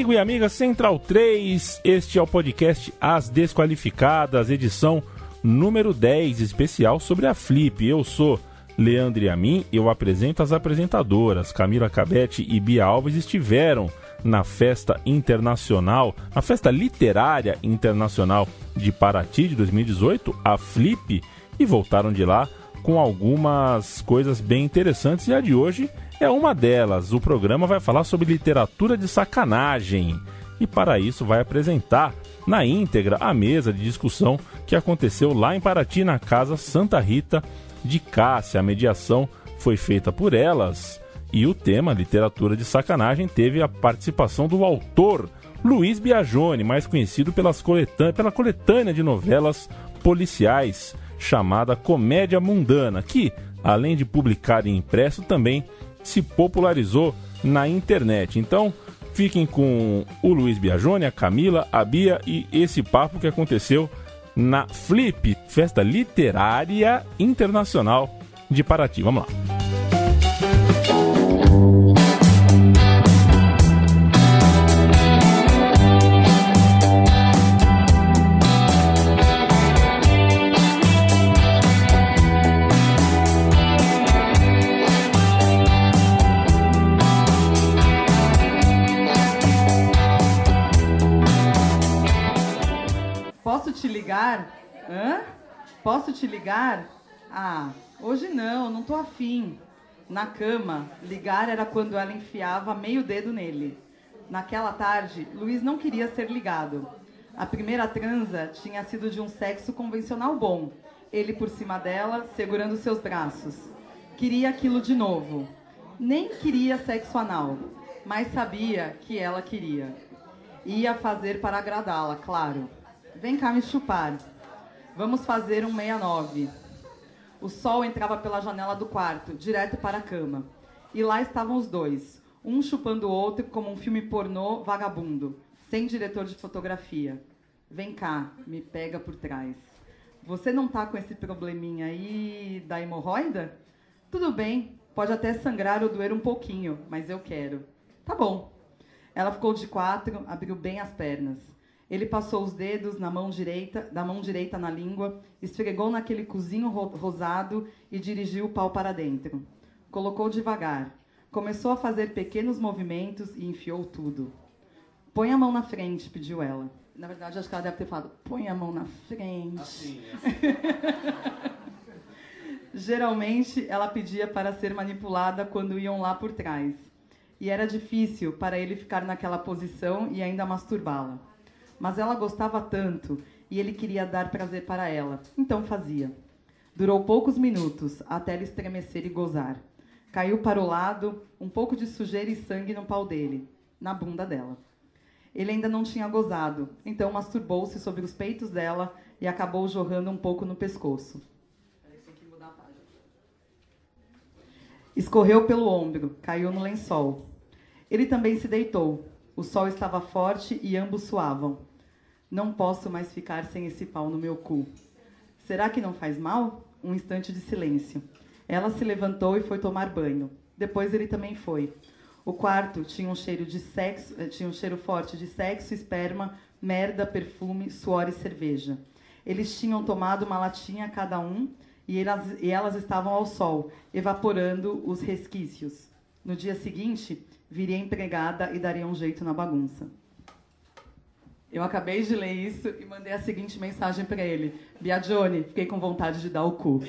Amigo e amiga Central 3. Este é o podcast As Desqualificadas, edição número 10, especial sobre a Flip. Eu sou Leandro Amin, eu apresento as apresentadoras. Camila Cabete e Bia Alves estiveram na festa internacional, a festa literária internacional de Paraty de 2018, a Flip, e voltaram de lá com algumas coisas bem interessantes e a de hoje é uma delas. O programa vai falar sobre literatura de sacanagem e para isso vai apresentar na íntegra a mesa de discussão que aconteceu lá em Paraty na Casa Santa Rita de Cássia. A mediação foi feita por elas e o tema literatura de sacanagem teve a participação do autor Luiz Biagione, mais conhecido pelas pela coletânea de novelas policiais chamada Comédia Mundana, que, além de publicar em impresso, também se popularizou na internet. Então, fiquem com o Luiz Biagione, a Camila, a Bia e esse papo que aconteceu na Flip, Festa Literária Internacional de Paraty. Vamos lá. Ligar? Hã? Posso te ligar? Ah, hoje não, não tô afim. Na cama, ligar era quando ela enfiava meio dedo nele. Naquela tarde, Luiz não queria ser ligado. A primeira transa tinha sido de um sexo convencional bom. Ele por cima dela, segurando seus braços. Queria aquilo de novo. Nem queria sexo anal, mas sabia que ela queria. Ia fazer para agradá-la, claro. Vem cá me chupar. Vamos fazer um 69. O sol entrava pela janela do quarto, direto para a cama. E lá estavam os dois, um chupando o outro como um filme pornô vagabundo, sem diretor de fotografia. Vem cá, me pega por trás. Você não tá com esse probleminha aí da hemorroida? Tudo bem, pode até sangrar ou doer um pouquinho, mas eu quero. Tá bom. Ela ficou de quatro, abriu bem as pernas. Ele passou os dedos na mão direita, da mão direita na língua, esfregou naquele cozinho rosado e dirigiu o pau para dentro. Colocou devagar. Começou a fazer pequenos movimentos e enfiou tudo. Põe a mão na frente, pediu ela. Na verdade, acho que ela deve ter falado: põe a mão na frente. Assim, assim. Geralmente, ela pedia para ser manipulada quando iam lá por trás. E era difícil para ele ficar naquela posição e ainda masturbá-la mas ela gostava tanto e ele queria dar prazer para ela, então fazia. Durou poucos minutos até ela estremecer e gozar. Caiu para o lado, um pouco de sujeira e sangue no pau dele, na bunda dela. Ele ainda não tinha gozado, então masturbou-se sobre os peitos dela e acabou jorrando um pouco no pescoço. Escorreu pelo ombro, caiu no lençol. Ele também se deitou. O sol estava forte e ambos suavam. Não posso mais ficar sem esse pau no meu cu. Será que não faz mal? Um instante de silêncio. Ela se levantou e foi tomar banho. Depois ele também foi. O quarto tinha um cheiro de sexo, eh, tinha um cheiro forte de sexo, esperma, merda, perfume, suor e cerveja. Eles tinham tomado uma latinha cada um e elas, e elas estavam ao sol, evaporando os resquícios. No dia seguinte, viria empregada e daria um jeito na bagunça. Eu acabei de ler isso e mandei a seguinte mensagem para ele: Biagione, fiquei com vontade de dar o cu.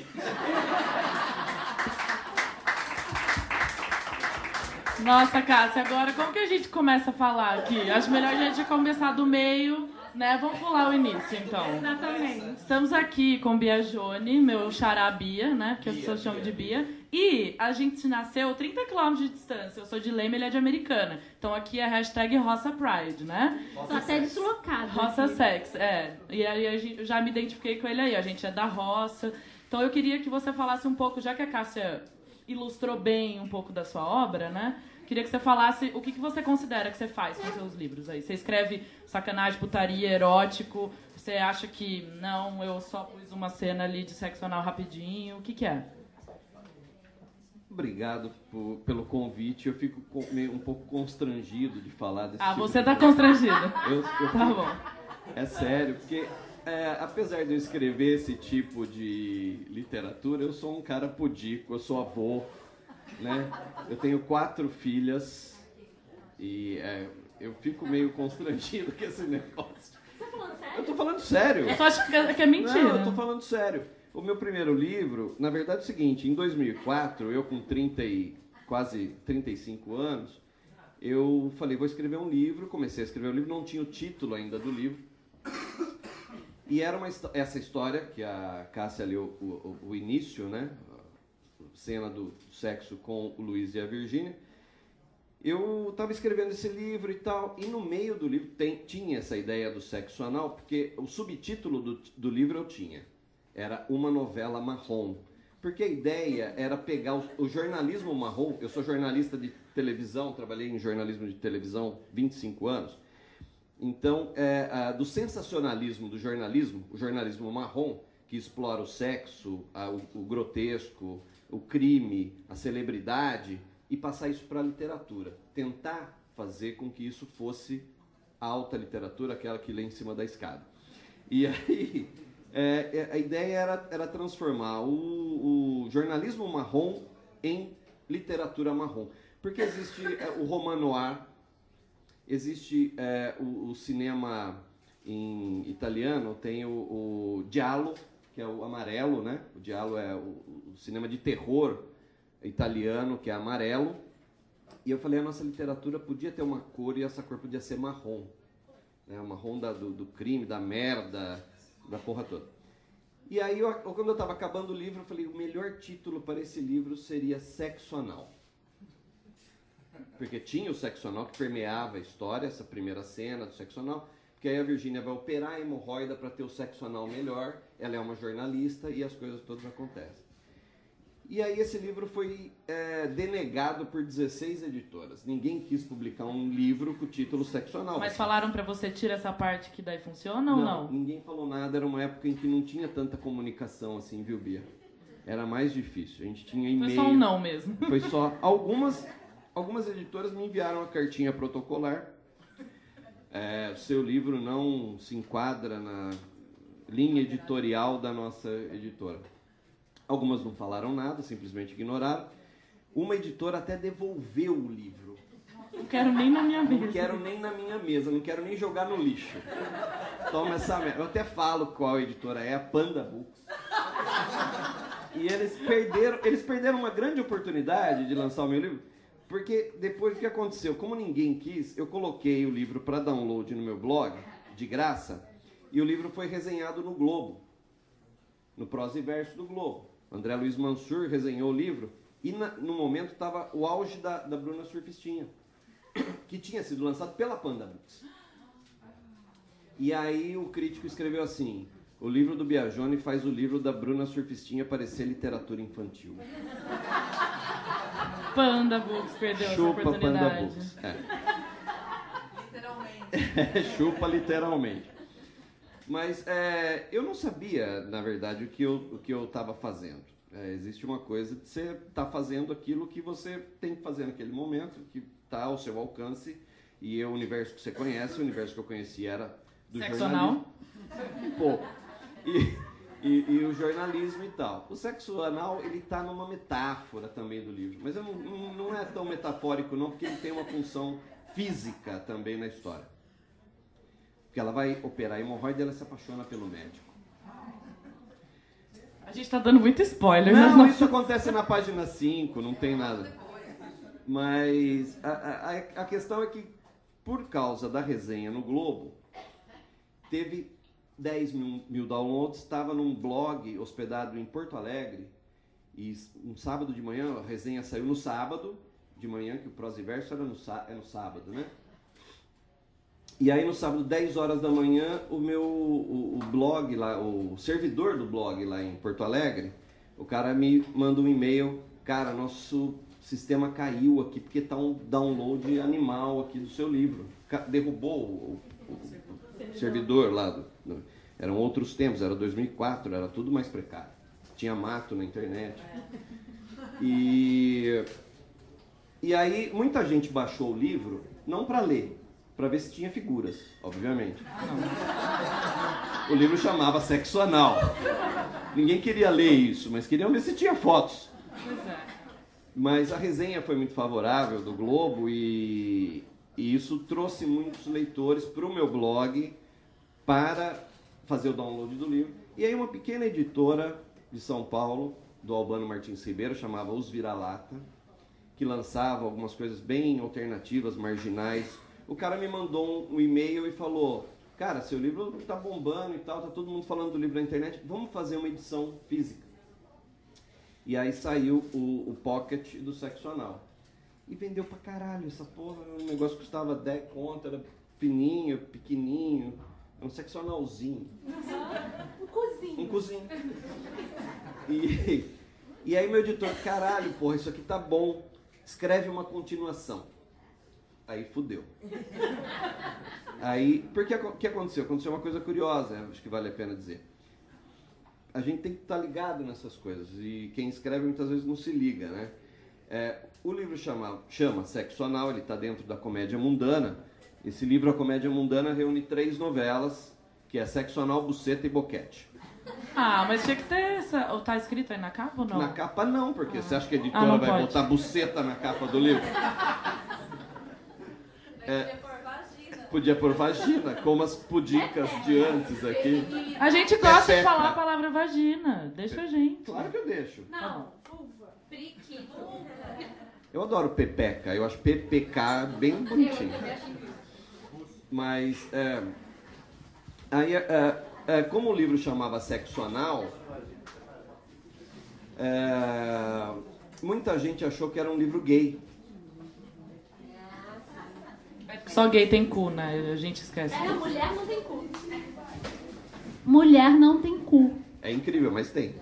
Nossa, Cássia, agora como que a gente começa a falar aqui? Acho melhor a gente começar do meio né? Vamos pular o início, então. Exatamente. Estamos aqui com Bia Jone, meu xará Bia, né? Que as pessoas chamam de Bia. E a gente nasceu 30 km de distância. Eu sou de Leme, ele é de Americana. Então aqui é hashtag Roça Pride, né? Tô até deslocado. Roça aqui. Sex, é. E aí eu já me identifiquei com ele aí. A gente é da roça. Então eu queria que você falasse um pouco, já que a Cássia ilustrou bem um pouco da sua obra, né? Queria que você falasse o que, que você considera que você faz com seus livros aí. Você escreve sacanagem, putaria, erótico? Você acha que não, eu só pus uma cena ali de sexo anal rapidinho? O que, que é? Obrigado por- pelo convite. Eu fico com- meio- um pouco constrangido de falar desse Ah, tipo você de tá constrangido. Eu, eu Tá fico- bom. É sério, porque é, apesar de eu escrever esse tipo de literatura, eu sou um cara pudico, eu sou avô, né? Eu tenho quatro filhas e é, eu fico meio constrangido com esse negócio. Você tá falando sério? Eu tô falando sério. Eu acho que é, que é mentira. Não, eu tô falando sério. O meu primeiro livro, na verdade é o seguinte, em 2004, eu com 30 e quase 35 anos, eu falei, vou escrever um livro, comecei a escrever o livro, não tinha o título ainda do livro. E era uma, essa história, que a Cássia leu o, o, o início, né? Cena do sexo com o Luiz e a Virgínia. Eu estava escrevendo esse livro e tal, e no meio do livro tem- tinha essa ideia do sexo anal, porque o subtítulo do, do livro eu tinha. Era uma novela marrom. Porque a ideia era pegar o, jornalismo marrom. Eu sou jornalista de televisão, trabalhei em jornalismo de televisão 25 anos. Então, é, a- do sensacionalismo do jornalismo, o jornalismo marrom, que explora o sexo, a- o, o grotesco, o crime, a celebridade, e passar isso para a literatura. Tentar fazer com que isso fosse a alta literatura, aquela que lê em cima da escada. E aí, é, é, a ideia era, era transformar o, o jornalismo marrom em literatura marrom. Porque existe é, o roman noir, existe é, o, o cinema em italiano, tem o, o giallo, que é o amarelo, né? O giallo é o, o cinema de terror italiano, que é amarelo. E eu falei, a nossa literatura podia ter uma cor e essa cor podia ser marrom. Né? Marrom da- do, do crime, da merda, da porra toda. E aí, eu, quando eu estava acabando o livro, eu falei, o melhor título para esse livro seria Sexo Anal. Porque tinha o sexo anal que permeava a história, essa primeira cena do sexo anal. Porque aí a Virgínia vai operar a hemorroida para ter o sexo anal melhor. Ela é uma jornalista e as coisas todas acontecem. E aí esse livro foi é, denegado por 16 editoras. Ninguém quis publicar um livro com o título Sexo Anal. Mas falaram pra você tira essa parte que daí funciona ou não? Ninguém falou nada, era uma época em que não tinha tanta comunicação assim, viu, Bia? Era mais difícil. A gente tinha Foi e-mail. só um não mesmo. Foi só. Algumas, algumas editoras me enviaram a cartinha protocolar. É, seu livro não se enquadra na linha editorial da nossa editora. Algumas não falaram nada, simplesmente ignoraram. Uma editora até devolveu o livro. Não quero nem na minha Não mesa. quero nem na minha mesa, não quero nem jogar no lixo. Toma essa merda. Eu até falo qual editora é, a Panda Books. E eles perderam, eles perderam uma grande oportunidade de lançar o meu livro, porque depois o que aconteceu? Como ninguém quis, eu coloquei o livro para download no meu blog, de graça, e o livro foi resenhado no Globo, no Prosa e Verso do Globo. André Luiz Mansur resenhou o livro, e na- no momento estava o auge da, da Bruna Surfistinha que tinha sido lançado pela Panda Books. E aí o crítico escreveu assim: o livro do Biagione faz o livro da Bruna Surfistinha parecer literatura infantil. Panda Books perdeu essa Chupa Panda oportunidade. Books. É. Literalmente. Chupa literalmente. Mas é, eu não sabia, na verdade, o que eu o que eu estava fazendo. É, existe uma coisa de você estar fazendo aquilo que você tem que fazer naquele momento, que está ao seu alcance. E o universo que você conhece, o universo que eu conheci era do Sexo jornalismo. pouco. E, e, e o jornalismo e tal. O sexo anal, ele tá numa metáfora também do livro. Mas não, não é tão metafórico não, porque ele tem uma função física também na história. Porque ela vai operar a hemorroida e ela se apaixona pelo médico. A gente tá dando muito spoiler, né? Não, isso acontece na página 5, não tem nada. Mas a, a, a questão é que, por causa da resenha no Globo, teve 10 mil, mil downloads, estava num blog hospedado em Porto Alegre, e um sábado de manhã, a resenha saiu no sábado de manhã, que o Prosa e Verso era no, sá- é no sábado, né? E aí no sábado, 10 horas da manhã, o meu o, o blog lá, o servidor do blog lá em Porto Alegre, o cara me manda um e-mail, cara, nosso sistema caiu aqui porque tá um download animal aqui do seu livro. Derrubou o, o- o servidor lá. do- do- eram outros tempos, era 2004, era tudo mais precário. Tinha mato na internet. E, e aí muita gente baixou o livro, não para ler, para ver se tinha figuras, obviamente. O livro chamava Sexo Anal. Ninguém queria ler isso, mas queriam ver se tinha fotos. É. Mas a resenha foi muito favorável do Globo e, e isso trouxe muitos leitores para o meu blog para fazer o download do livro. E aí uma pequena editora de São Paulo, do Albano Martins Ribeiro, chamava Os Vira-Lata, que lançava algumas coisas bem alternativas, marginais. O cara me mandou um, um e-mail e falou: Cara, seu livro tá bombando e tal, tá todo mundo falando do livro na internet, vamos fazer uma edição física. E aí saiu o, o Pocket do Sexo Anal. E vendeu pra caralho essa porra. O negócio custava 10 conto, era fininho, pequenininho. Era um sexo analzinho. Um cozinho. Um cozinho. E, e aí meu editor, caralho, porra, isso aqui tá bom. Escreve uma continuação. Aí fudeu. Aí, porque o que aconteceu? Aconteceu uma coisa curiosa, acho que vale a pena dizer. A gente tem que estar ligado nessas coisas e quem escreve muitas vezes não se liga, né? É, o livro chama, chama Sexo Anal, ele está dentro da comédia mundana. Esse livro, A Comédia Mundana, reúne três novelas, que é Sexo Anal, Buceta e Boquete. Ah, mas tinha que ter essa. Ou tá escrito aí na capa ou não? Na capa não, porque você acha que a editora Ah, vai pode. botar buceta na capa do livro? É. Por vagina. Podia pôr vagina, como as pudicas de antes aqui. A gente gosta de Pepeca. falar a palavra vagina. Deixa a gente. Claro que eu deixo. Não, vulva. Periquito. Eu adoro pepeca, eu acho PPK bem bonitinho. Mas, é, aí, é, é, como o livro chamava Sexo Anal, é, muita gente achou que era um livro gay. Só gay tem cu, né? A gente esquece. É, mulher não tem cu. Mulher não tem cu. É incrível, mas tem.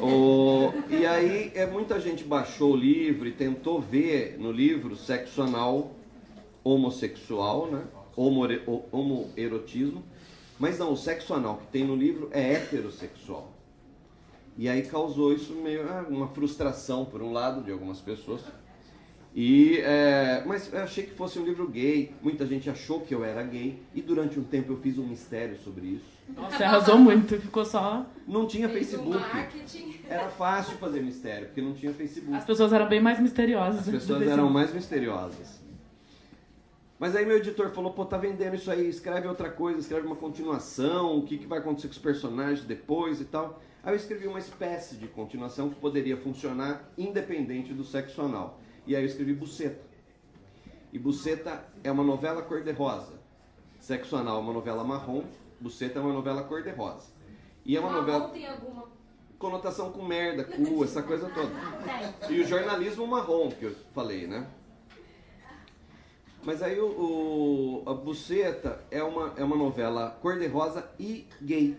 O, e aí é, muita gente baixou o livro e tentou ver no livro sexo anal homossexual, né? Homoere- ho- homoerotismo. Mas não, o sexo anal que tem no livro é heterossexual. E aí causou isso meio ah, uma frustração por um lado de algumas pessoas. E, é, mas eu achei que fosse um livro gay. Muita gente achou que eu era gay. E durante um tempo eu fiz um mistério sobre isso. Você arrasou muito, ficou só. Não tinha Fez um Facebook. marketing. Era fácil fazer mistério, porque não tinha Facebook. As pessoas eram bem mais misteriosas. As antes pessoas eram mais misteriosas. Mas aí meu editor falou, pô, tá vendendo isso aí, escreve outra coisa, escreve uma continuação, o que, que vai acontecer com os personagens depois e tal. Aí eu escrevi uma espécie de continuação que poderia funcionar independente do sexo anal. E aí eu escrevi Buceta. E Buceta é uma novela cor-de-rosa. Sexo anal é uma novela marrom, Buceta é uma novela cor-de-rosa. E é uma novela tem alguma. conotação com merda, cu, essa coisa toda. E o jornalismo marrom, que eu falei, né? Mas aí o, o- a Buceta é uma, é uma novela cor-de-rosa e gay.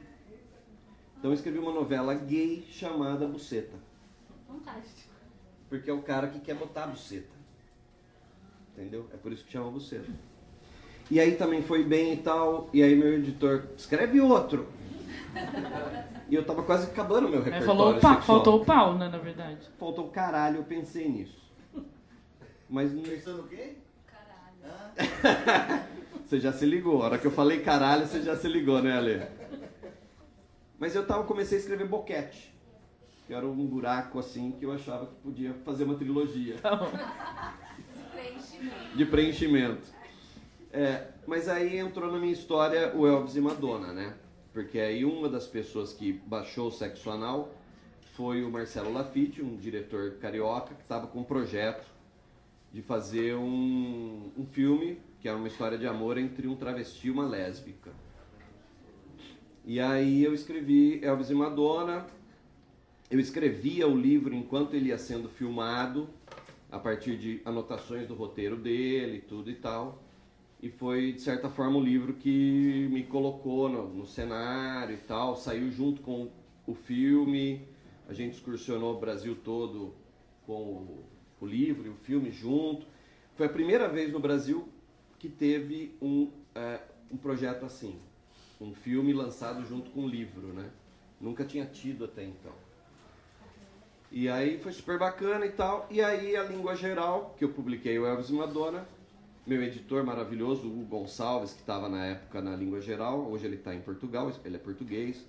Então eu escrevi uma novela gay chamada Buceta. Fantástico. Porque é o cara que quer botar a buceta. Entendeu? É por isso que chama buceta. E aí também foi bem e tal. E aí meu editor, escreve outro. E eu tava quase acabando o meu repertório falou o pau, sexual. faltou o pau, né, na verdade. Faltou o caralho, eu pensei nisso. Mas não... Pensando o quê? você já se ligou. A hora que eu falei caralho, você já se ligou, né, Ale? Mas eu tava, comecei a escrever boquete. Que era um buraco assim que eu achava que podia fazer uma trilogia. Então, Preenchimento. de preenchimento. É, mas aí entrou na minha história o Elvis e Madonna, né? Porque aí uma das pessoas que baixou o sexo anal foi o Marcelo Lafitte, um diretor carioca, que estava com um projeto de fazer um, um filme que era uma história de amor entre um travesti e uma lésbica. E aí eu escrevi Elvis e Madonna. Eu escrevia o livro enquanto ele ia sendo filmado, a partir de anotações do roteiro dele, tudo e tal. E foi, de certa forma, o livro que me colocou no, no cenário e tal. Saiu junto com o filme. A gente excursionou o Brasil todo com o, o livro e o filme junto. Foi a primeira vez no Brasil que teve um, eh, um projeto assim. Um filme lançado junto com um livro, né? Nunca tinha tido até então. E aí foi super bacana e tal. E aí a língua geral, que eu publiquei o Elvis Madonna, meu editor maravilhoso, o Gonçalves, que estava na época na língua geral, hoje ele está em Portugal, ele é português.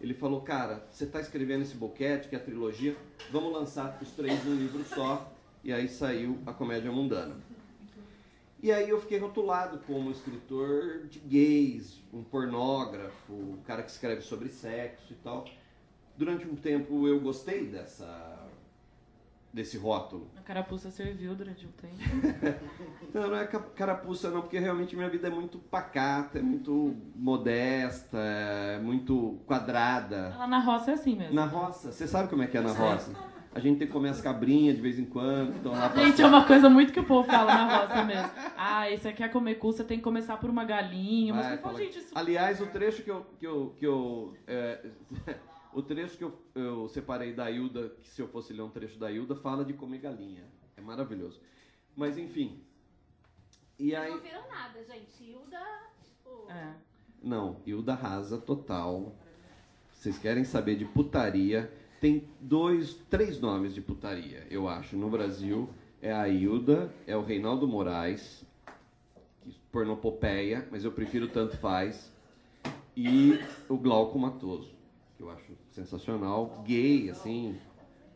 Ele falou, cara, você está escrevendo esse boquete, que é a trilogia, vamos lançar os três num livro só. E aí saiu a Comédia Mundana. E aí eu fiquei rotulado como escritor de gays, um pornógrafo, um cara que escreve sobre sexo e tal. Durante um tempo eu gostei dessa desse rótulo. A carapuça serviu durante um tempo. Não, não é ca- carapuça não, porque realmente minha vida é muito pacata, é muito modesta, é muito quadrada. Lá na roça é assim mesmo. Na roça, você sabe como é que é na roça? A gente tem que comer as cabrinhas de vez em quando, então lá pra Gente, é uma coisa muito que o povo fala na roça mesmo. Ah, e você quer comer cu, você tem que começar por uma galinha. Mas Vai, eu falo, fala- gente, isso... Aliás, o trecho que eu. Que eu, que eu é, o trecho que eu, eu separei da Hilda, que se eu fosse ler um trecho da Hilda, fala de comer galinha. É maravilhoso. Mas enfim. E aí. Não viram nada, gente. Hilda. o- É. Não, Hilda rasa total. Vocês querem saber de putaria? Tem dois, três nomes de putaria, eu acho, no Brasil. É a Hilda, é o Reinaldo Moraes, que pornopopeia, mas eu prefiro tanto faz. E o Glauco Matoso, que eu acho sensacional, gay, assim.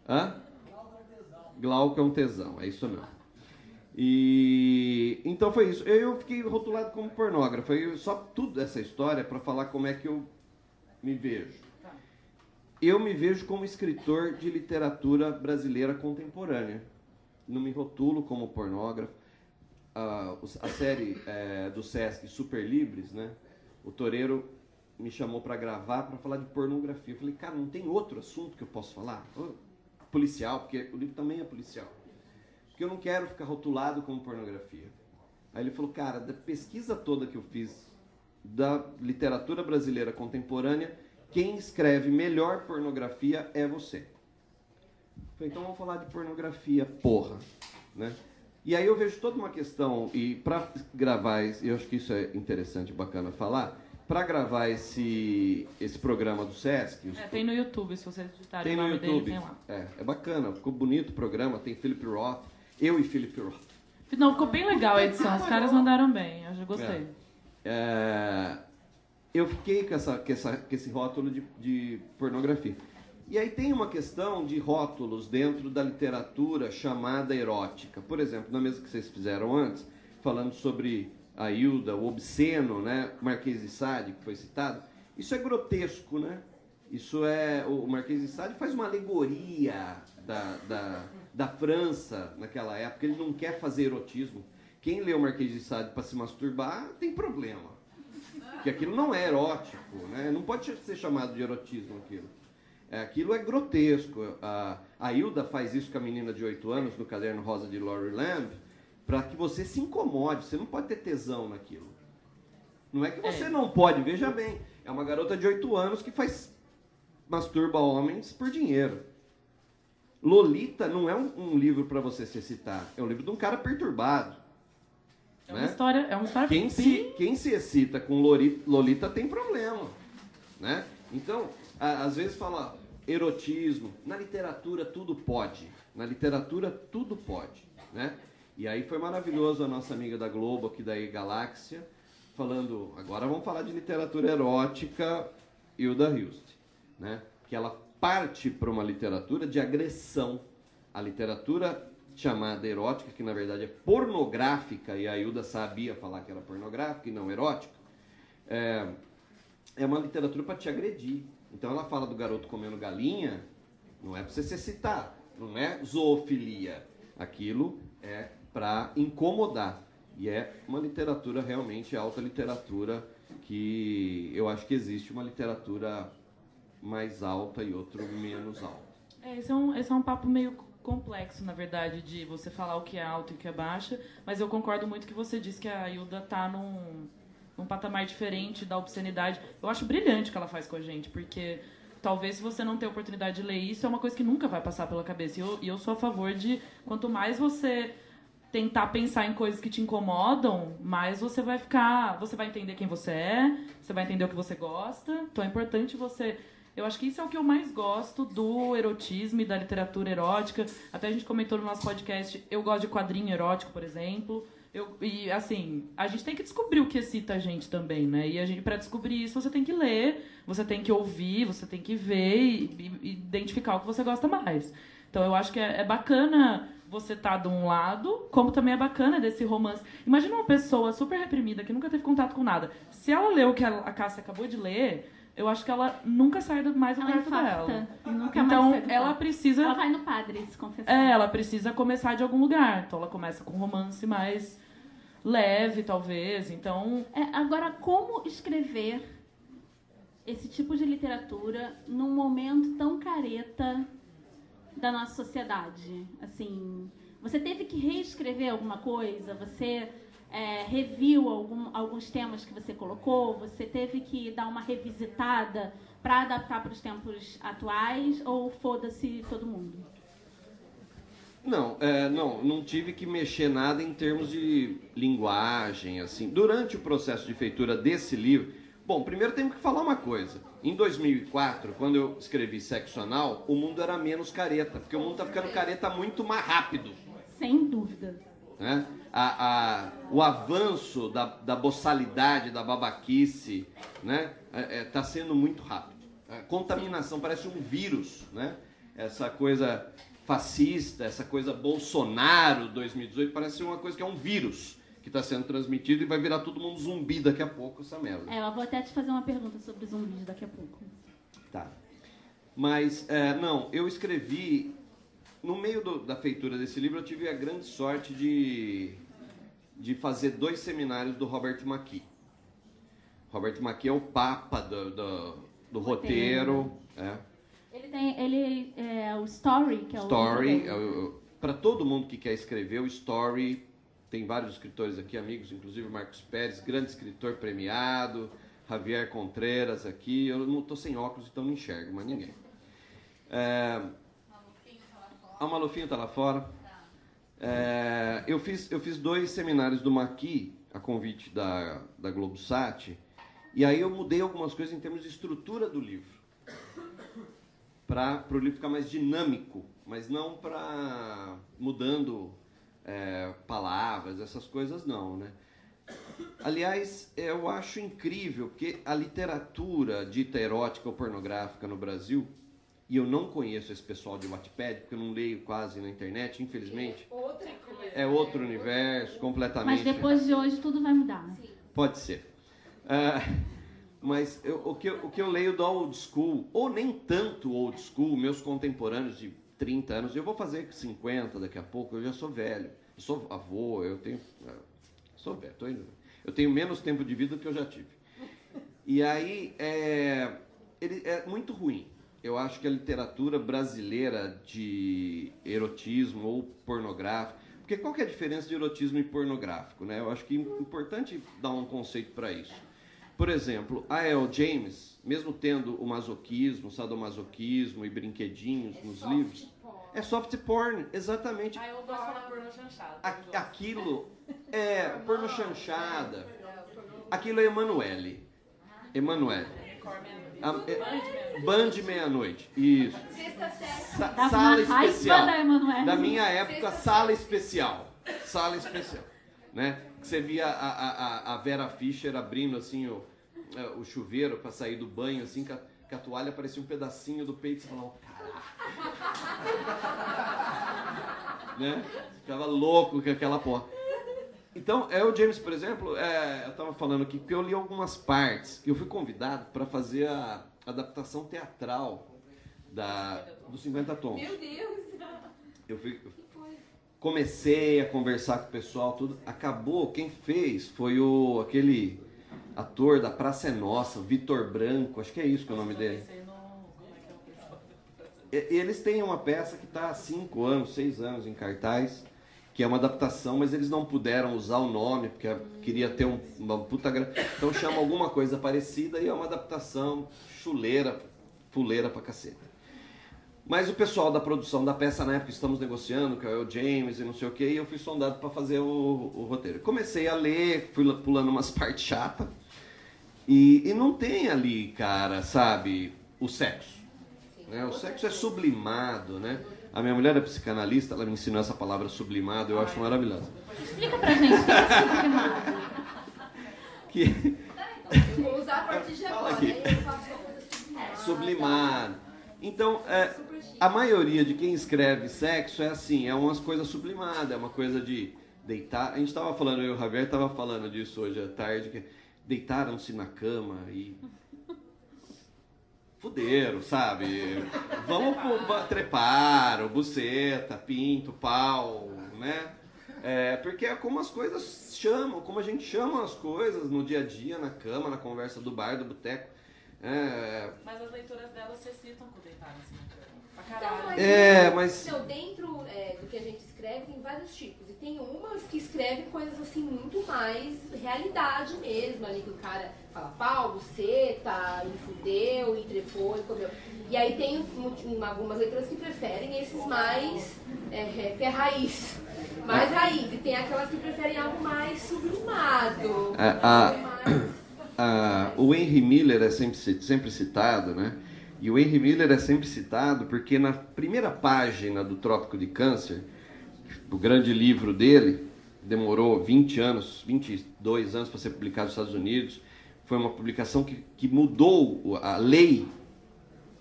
Hã? Glauco é um tesão, é isso mesmo. E então foi isso. Eu fiquei rotulado como pornógrafo. Eu só tudo essa história para falar como é que eu me vejo. Eu me vejo como escritor de literatura brasileira contemporânea. Não me rotulo como pornógrafo. Ah, os- a série eh, do Sesc Super Libres, né? O Toreiro me chamou para gravar para falar de pornografia. Eu falei, cara, não tem outro assunto que eu posso falar? Policial, porque o livro também é policial porque eu não quero ficar rotulado como pornografia. Aí ele falou, cara, da pesquisa toda que eu fiz da literatura brasileira contemporânea, quem escreve melhor pornografia é você. Falei, então vamos falar de pornografia, porra, né? E aí eu vejo toda uma questão e para gravar, eu acho que isso é interessante, bacana falar, para gravar esse esse programa do Sesc, É, tem no YouTube, se vocês digitarem tem o no YouTube. dele, tem lá. É, é bacana, ficou bonito o programa, tem Philip Roth, eu e Philip Roth. Não, ficou bem legal a edição. Os caras mandaram bem, eu já gostei. É, eu fiquei com, essa, com, essa, com esse rótulo de, de pornografia. E aí tem uma questão de rótulos dentro da literatura chamada erótica. Por exemplo, na mesa que vocês fizeram antes, falando sobre a Hilda, o obsceno, né? Marquês de Sade, que foi citado, isso é grotesco, né? Isso é. O Marquês de Sade faz uma alegoria da, da, da França naquela época. Ele não quer fazer erotismo. Quem lê o Marquês de Sade para se masturbar tem problema. Porque aquilo não é erótico, né? Não pode ser chamado de erotismo aquilo. É, aquilo é grotesco. A, a Hilda faz isso com a menina de 8 anos no caderno rosa de Laurie Lamb para que você se incomode. Você não pode ter tesão naquilo. Não é que você É. não pode, veja bem. É uma garota de 8 anos que faz masturba homens por dinheiro. Lolita não é um, um livro para você se excitar. É um livro de um cara perturbado. É uma né? história, é uma história Quem se, quem se excita com Lori- Lolita tem problema, né? Então, a- às vezes fala erotismo, na literatura tudo pode, na literatura tudo pode, né? E aí foi maravilhoso a nossa amiga da Globo aqui da E-Galáxia, falando, agora vamos falar de literatura erótica, Hilda Hilst, né? Que ela parte para uma literatura de agressão. A literatura chamada erótica, que na verdade é pornográfica, e a Hilda sabia falar que era pornográfica e não erótica, é, é uma literatura para te agredir. Então ela fala do garoto comendo galinha, não é para você se excitar, não é zoofilia. Aquilo é para incomodar. E é uma literatura realmente alta literatura que eu acho que existe uma literatura mais alta e outra menos alta. É, esse é, um, esse é um papo meio complexo, na verdade, de você falar o que é alto e o que é baixo, mas eu concordo muito que você disse que a Hilda tá num, num patamar diferente da obscenidade. Eu acho brilhante o que ela faz com a gente, porque talvez se você não ter oportunidade de ler isso, é uma coisa que nunca vai passar pela cabeça. E eu, e eu sou a favor de, quanto mais você tentar pensar em coisas que te incomodam, mais você vai ficar, você vai entender quem você é, você vai entender o que você gosta. Então é importante você Eu acho que isso é o que eu mais gosto do erotismo e da literatura erótica. Até a gente comentou no nosso podcast, eu gosto de quadrinho erótico, por exemplo. Eu, e assim, a gente tem que descobrir o que excita a gente também, né? E a gente, para descobrir isso, você tem que ler, você tem que ouvir, você tem que ver e, e identificar o que você gosta mais. Então eu acho que é, é bacana você tá de um lado, como também é bacana desse romance. Imagina uma pessoa super reprimida que nunca teve contato com nada. Se ela leu o que a Cássia acabou de ler, eu acho que ela nunca sai mais do ela infarta, dela. Nunca então, do ela quarto. precisa. Ela vai no padre se confessar. É, ela precisa começar de algum lugar. Então ela começa com um romance mais leve, talvez. Então. É, agora, como escrever esse tipo de literatura num momento tão careta da nossa sociedade? Assim, você teve que reescrever alguma coisa? Você é, reviu algum, alguns temas que você colocou? Você teve que dar uma revisitada para adaptar para os tempos atuais? Ou foda-se todo mundo? Não, é, não, não tive que mexer nada em termos de linguagem, assim. Durante o processo de feitura desse livro, bom, primeiro temos que falar uma coisa. Em 2004, quando eu escrevi Sexo Anal, o mundo era menos careta, porque o mundo tá ficando careta muito mais rápido. Sem dúvida. Né? A, a, o avanço da, da boçalidade, da babaquice, né? É, é, tá sendo muito rápido. A contaminação parece um vírus, né? Essa coisa fascista, essa coisa Bolsonaro 2018, parece uma coisa que é um vírus que está sendo transmitido e vai virar todo mundo zumbi daqui a pouco, essa merda. É, eu vou até te fazer uma pergunta sobre zumbis daqui a pouco. Tá. Mas, é, não, eu escrevi. No meio do- da feitura desse livro, eu tive a grande sorte de, de fazer dois seminários do Robert McKee. Robert McKee é o papa do, do, do roteiro. é. Ele tem. Ele é o Story, que é o. Story. dele. Para todo mundo que quer escrever, o Story. Tem vários escritores aqui, amigos, inclusive Marcos Pérez, grande escritor premiado. Javier Contreras aqui. Eu não estou sem óculos, então não enxergo mais ninguém. É, a Malufinho está lá fora. É, eu, fiz, eu fiz dois seminários do Maqui, a convite da, da Globosat, e aí eu mudei algumas coisas em termos de estrutura do livro para o livro ficar mais dinâmico, mas não para mudando é, palavras, essas coisas não, né? Aliás, eu acho incrível porque a literatura dita erótica ou pornográfica no Brasil, e eu não conheço esse pessoal de Wattpad, porque eu não leio quase na internet, infelizmente, Outra coisa. é outro universo, completamente. Mas depois de hoje tudo vai mudar, né? Pode ser. Ah, mas eu- o, que eu, o que eu leio do old school, ou nem tanto old school, meus contemporâneos de 30 anos, eu vou fazer 50 daqui a pouco, eu já sou velho. Eu sou avô, eu tenho. ah, Sou velho, tô indo. Eu tenho menos tempo de vida do que eu já tive. E aí, é, ele é muito ruim. Eu acho que a literatura brasileira de erotismo ou pornográfico. Porque qual que é a diferença de erotismo e pornográfico? Né? Eu acho que é importante dar um conceito para isso. Por exemplo, a El James, mesmo tendo o masoquismo, o sadomasoquismo e brinquedinhos nos livros, é soft porn, exatamente. Ah, eu gosto de falar pornô chanchado. A- aquilo é porno chanchada. Aquilo é Emanuele. Emanuele. A- é- Band meia-noite. Isso. Sa- sala especial. Da minha época, sala especial. Sala especial. Né? Você via a, a, a- a Vera Fischer abrindo assim o, é, o chuveiro para sair do banho, assim, que a, que a toalha parecia um pedacinho do peito. Você falava, caraca. né? Ficava louco com aquela porra. Então, é o James, por exemplo, é, eu estava falando aqui que eu li algumas partes. Eu fui convidado para fazer a adaptação teatral da, dos 50 Tons. Meu Deus. Eu fui, comecei a conversar com o pessoal, tudo. Acabou, quem fez foi o aquele ator da Praça é Nossa, Vitor Branco, acho que é isso que é o nome dele. Eles têm uma peça que está há cinco anos, seis anos em cartaz, que é uma adaptação, mas eles não puderam usar o nome, porque queria ter um- uma puta gra... Então chama alguma coisa parecida e é uma adaptação chuleira, fuleira pra caceta. Mas o pessoal da produção da peça, na época, estamos negociando, que é o James e não sei o que, e eu fui sondado para fazer o, o roteiro. Comecei a ler, fui pulando umas partes chatas. E, e não tem ali, cara, sabe? o sexo. Né? O sexo é sublimado, né? A minha mulher é psicanalista, ela me ensinou essa palavra sublimado, eu acho maravilhosa. Explica pra gente o que é sublimado. Que Eu vou usar a partir de Fala agora. aqui. Sublimada. sublimado. Então, é, a maioria de quem escreve sexo é assim, é umas coisas sublimadas, é uma coisa de deitar. A gente estava falando, eu e o Javier estava falando disso hoje à tarde, que deitaram-se na cama e. Fuderam, sabe? Vamos trepar, o buceta, pinto, pau, né? É, porque é como as coisas chamam, como a gente chama as coisas no dia a dia, na cama, na conversa do bar, do boteco. É, Mas as leituras dela se excitam com deitar assim na cama. Pra Então, caralho. mas, É, mas- Não, dentro é, do que a gente escreve tem vários tipos. E tem umas que escrevem coisas assim muito mais realidade mesmo, ali que o cara fala pau, buceta, e fudeu, e trepou, e comeu. E aí tem um- um- algumas leituras que preferem esses mais é, é raiz. Mais raiz. E tem aquelas que preferem algo mais sublimado. É, a- mais- Ah, o Henry Miller é sempre, sempre citado, né? E o Henry Miller é sempre citado porque na primeira página do Trópico de Câncer, o grande livro dele, demorou 20 anos, 22 anos para ser publicado nos Estados Unidos. Foi uma publicação que, que mudou a lei,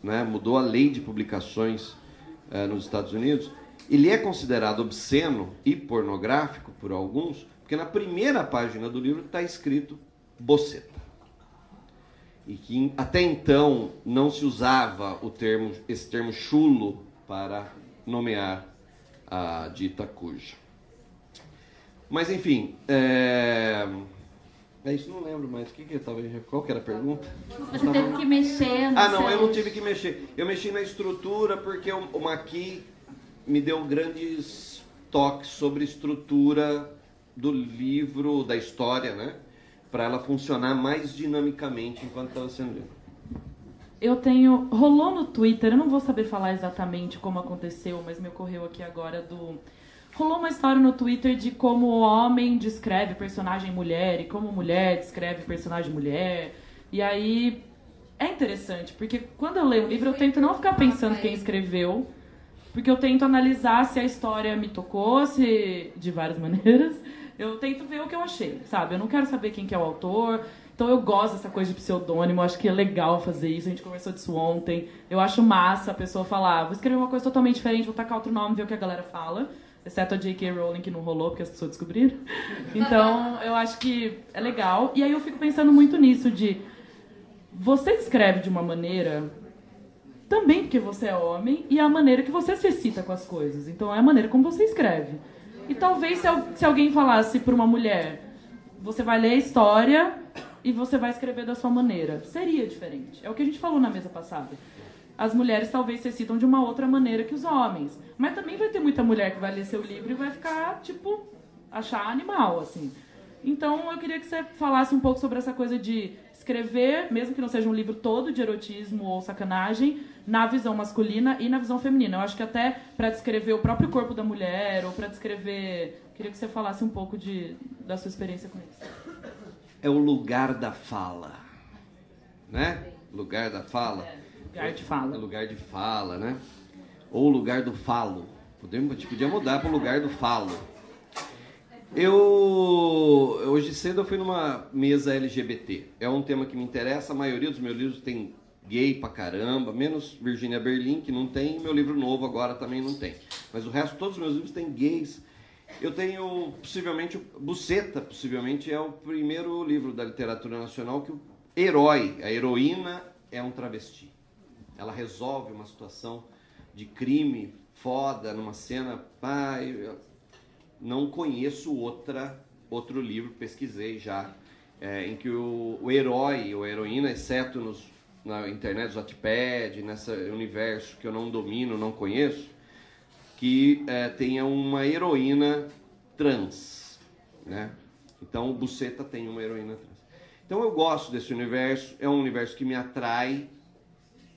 né? mudou a lei de publicações eh, nos Estados Unidos. Ele é considerado obsceno e pornográfico por alguns, porque na primeira página do livro está escrito boceta e que até então não se usava o termo, esse termo chulo para nomear a dita cuja. Mas enfim, é... é isso, não lembro mais. Que que estava Qual que era a pergunta? Você teve que mexer Ah, não, eu não tive que mexer. Eu mexi na estrutura porque o, o Maqui me deu grandes toques sobre estrutura do livro, da história, né? Para ela funcionar mais dinamicamente enquanto estava sendo lido. Eu tenho. Rolou no Twitter, eu não vou saber falar exatamente como aconteceu, mas me ocorreu aqui agora do. Rolou uma história no Twitter de como o homem descreve personagem mulher e como mulher descreve personagem mulher. E aí é interessante, porque quando eu leio um livro eu tento não ficar pensando quem escreveu, porque eu tento analisar se a história me tocou, se de várias maneiras. Eu tento ver o que eu achei, sabe? Eu não quero saber quem que é o autor. Então eu gosto dessa coisa de pseudônimo, acho que é legal fazer isso. A gente conversou disso ontem. Eu acho massa a pessoa falar, vou escrever uma coisa totalmente diferente, vou tacar outro nome, ver o que a galera fala. Exceto a J.K. Rowling, que não rolou, porque as pessoas descobriram. Então, eu acho que é legal. E aí eu fico pensando muito nisso, de... Você escreve de uma maneira também porque você é homem e é a maneira que você se excita com as coisas. Então é a maneira como você escreve. E talvez se, se alguém falasse para uma mulher, você vai ler a história e você vai escrever da sua maneira, seria diferente. É o que a gente falou na mesa passada. As mulheres talvez se excitam de uma outra maneira que os homens. Mas também vai ter muita mulher que vai ler seu livro e vai ficar, tipo, achar animal, assim. Então eu queria que você falasse um pouco sobre essa coisa de escrever, mesmo que não seja um livro todo de erotismo ou sacanagem, na visão masculina e na visão feminina. Eu acho que até para descrever o próprio corpo da mulher ou para descrever, queria que você falasse um pouco de, da sua experiência com isso. É o lugar da fala, né? Lugar da fala. Lugar de É fala. lugar de fala, né? Ou lugar do falo. Podemos, podia mudar para o lugar do falo. Eu hoje cedo eu fui numa mesa LGBT. É um tema que me interessa. A maioria dos meus livros tem gay pra caramba, menos Virginia Berlin que não tem. Meu livro novo agora também não tem. Mas o resto todos os meus livros têm gays. Eu tenho possivelmente Buceta, possivelmente é o primeiro livro da literatura nacional que o herói, a heroína é um travesti. Ela resolve uma situação de crime foda numa cena, pai, não conheço outra outro livro, pesquisei já, é, em que o, o herói ou a heroína, exceto nos, na internet, no Wattpad, nesse universo que eu não domino, não conheço, que é, tenha uma heroína trans, né? Então o Buceta tem uma heroína trans. Então eu gosto desse universo, é um universo que me atrai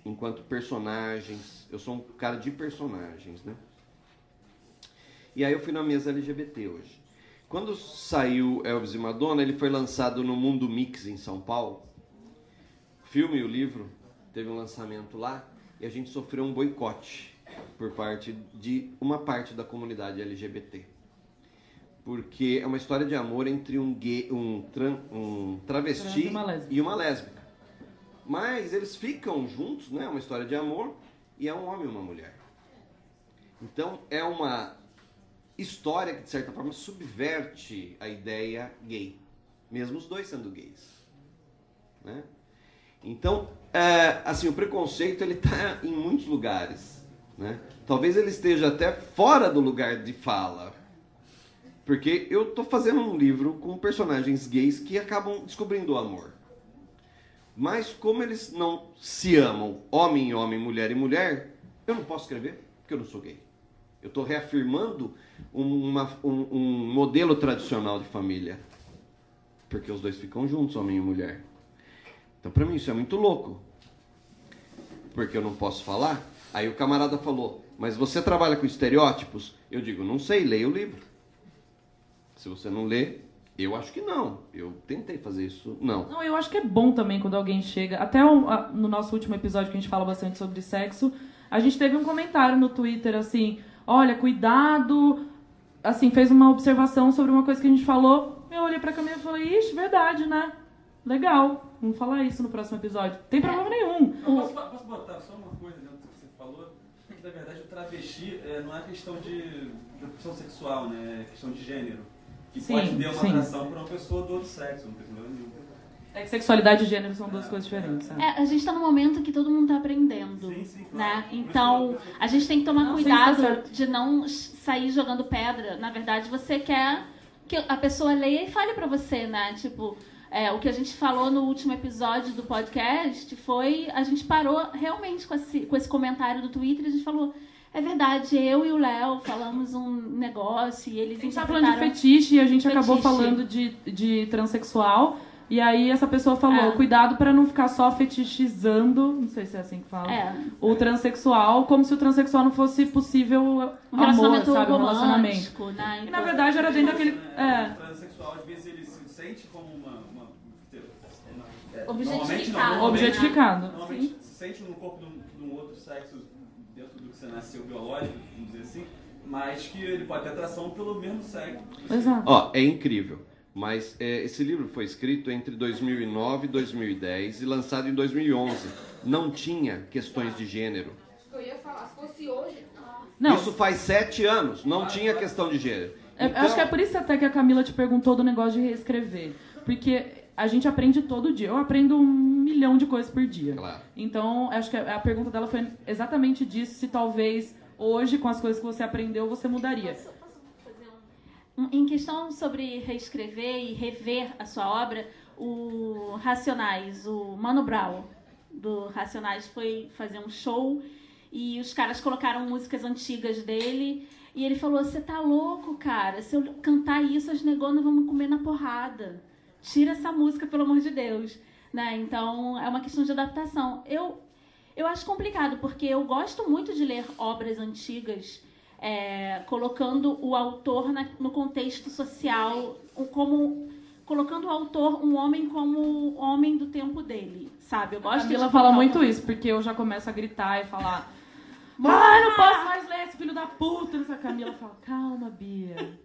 enquanto personagens. Eu sou um cara de personagens, né? E aí eu fui na mesa LGBT hoje. Quando saiu Elvis e Madonna, ele foi lançado no Mundo Mix em São Paulo. O filme e o livro teve um lançamento lá e a gente sofreu um boicote por parte de uma parte da comunidade LGBT. Porque é uma história de amor entre um, gay, um, tran, um travesti e uma lésbica. e uma lésbica. Mas eles ficam juntos, né? É uma história de amor e é um homem e uma mulher. Então é uma história que de certa forma subverte a ideia gay, mesmo os dois sendo gays, né? Então, é, assim, o preconceito ele está em muitos lugares, né? Talvez ele esteja até fora do lugar de fala, porque eu estou fazendo um livro com personagens gays que acabam descobrindo o amor. Mas como eles não se amam, homem e homem, mulher e mulher, eu não posso escrever, porque eu não sou gay. Eu estou reafirmando uma, um, um modelo tradicional de família. Porque os dois ficam juntos, homem e mulher. Então, para mim, isso é muito louco. Porque eu não posso falar. Aí o camarada falou, mas você trabalha com estereótipos? Eu digo, não sei, leia o livro. Se você não lê, eu acho que não. Eu tentei fazer isso, não. Não, eu acho que é bom também quando alguém chega. Até no nosso último episódio que a gente fala bastante sobre sexo, a gente teve um comentário no Twitter assim: olha, cuidado. Assim, fez uma observação sobre uma coisa que a gente falou. Eu olhei pra Camila e falei: ixi, verdade, né? Legal. Vamos falar isso no próximo episódio. Tem problema nenhum. Eu posso, posso botar só uma coisa dentro do que você falou? É que, na verdade, o travesti é, não é questão de, de opção sexual, né? É questão de gênero. Que Sim, pode ter uma sim. atração para uma pessoa do outro sexo, não tem problema nenhum. É que sexualidade e gênero são duas coisas diferentes. né? É, a gente tá num momento que todo mundo tá aprendendo, Sim, sim, claro. né? Então, a gente tem que tomar Não, cuidado tá certo. de não sair jogando pedra. Na verdade, você quer que a pessoa leia e fale pra você, né? Tipo, é, o que a gente falou no último episódio do podcast foi... A gente parou realmente com esse, com esse comentário do Twitter e a gente falou... É verdade, eu e o Léo falamos um negócio e eles A gente tá falando de fetiche e a gente acabou Fetiche. falando de, de transexual. E aí essa pessoa falou, É. cuidado pra não ficar só fetichizando, não sei se é assim que fala, É. o transexual, como se o transexual não fosse possível Um amor, relacionamento sabe? Um relacionamento. né? E na verdade era dentro daquele... O É, transexual, às vezes, ele se sente como uma... uma, uma é, Objetificado. normalmente objetificado. Se sente no corpo de um, de um outro sexo dentro do que você nasceu biológico, vamos dizer assim, mas que ele pode ter atração pelo mesmo sexo. Exato. Ó, é incrível. Mas é, esse livro foi escrito entre 2009 e 2010 e lançado em 2011. Não tinha questões de gênero. Acho que eu ia falar, se fosse hoje. Não, Isso faz sete anos. Não tinha questão de gênero. Então, Acho que é por isso até que a Camila te perguntou do negócio de reescrever. Porque a gente aprende todo dia. Eu aprendo um milhão de coisas por dia. Claro. Então, acho que a pergunta dela foi exatamente disso, se talvez hoje, com as coisas que você aprendeu, você mudaria. Um- Em questão sobre reescrever e rever a sua obra, o Racionais, o Mano Brown do Racionais foi fazer um show e os caras colocaram músicas antigas dele e ele falou: Você tá louco, cara? Se eu cantar isso, as negonas vão me comer na porrada. Tira essa música, pelo amor de Deus. Né? Então é uma questão de adaptação. Eu, eu acho complicado, porque eu gosto muito de ler obras antigas é, colocando o autor na- no contexto social, como colocando o autor, um homem como homem do tempo dele, sabe? Eu A gosto Camila de fala muito isso, porque eu já começo a gritar e falar: Mãe, não posso mais ler esse filho da puta. A Camila fala: Calma, Bia.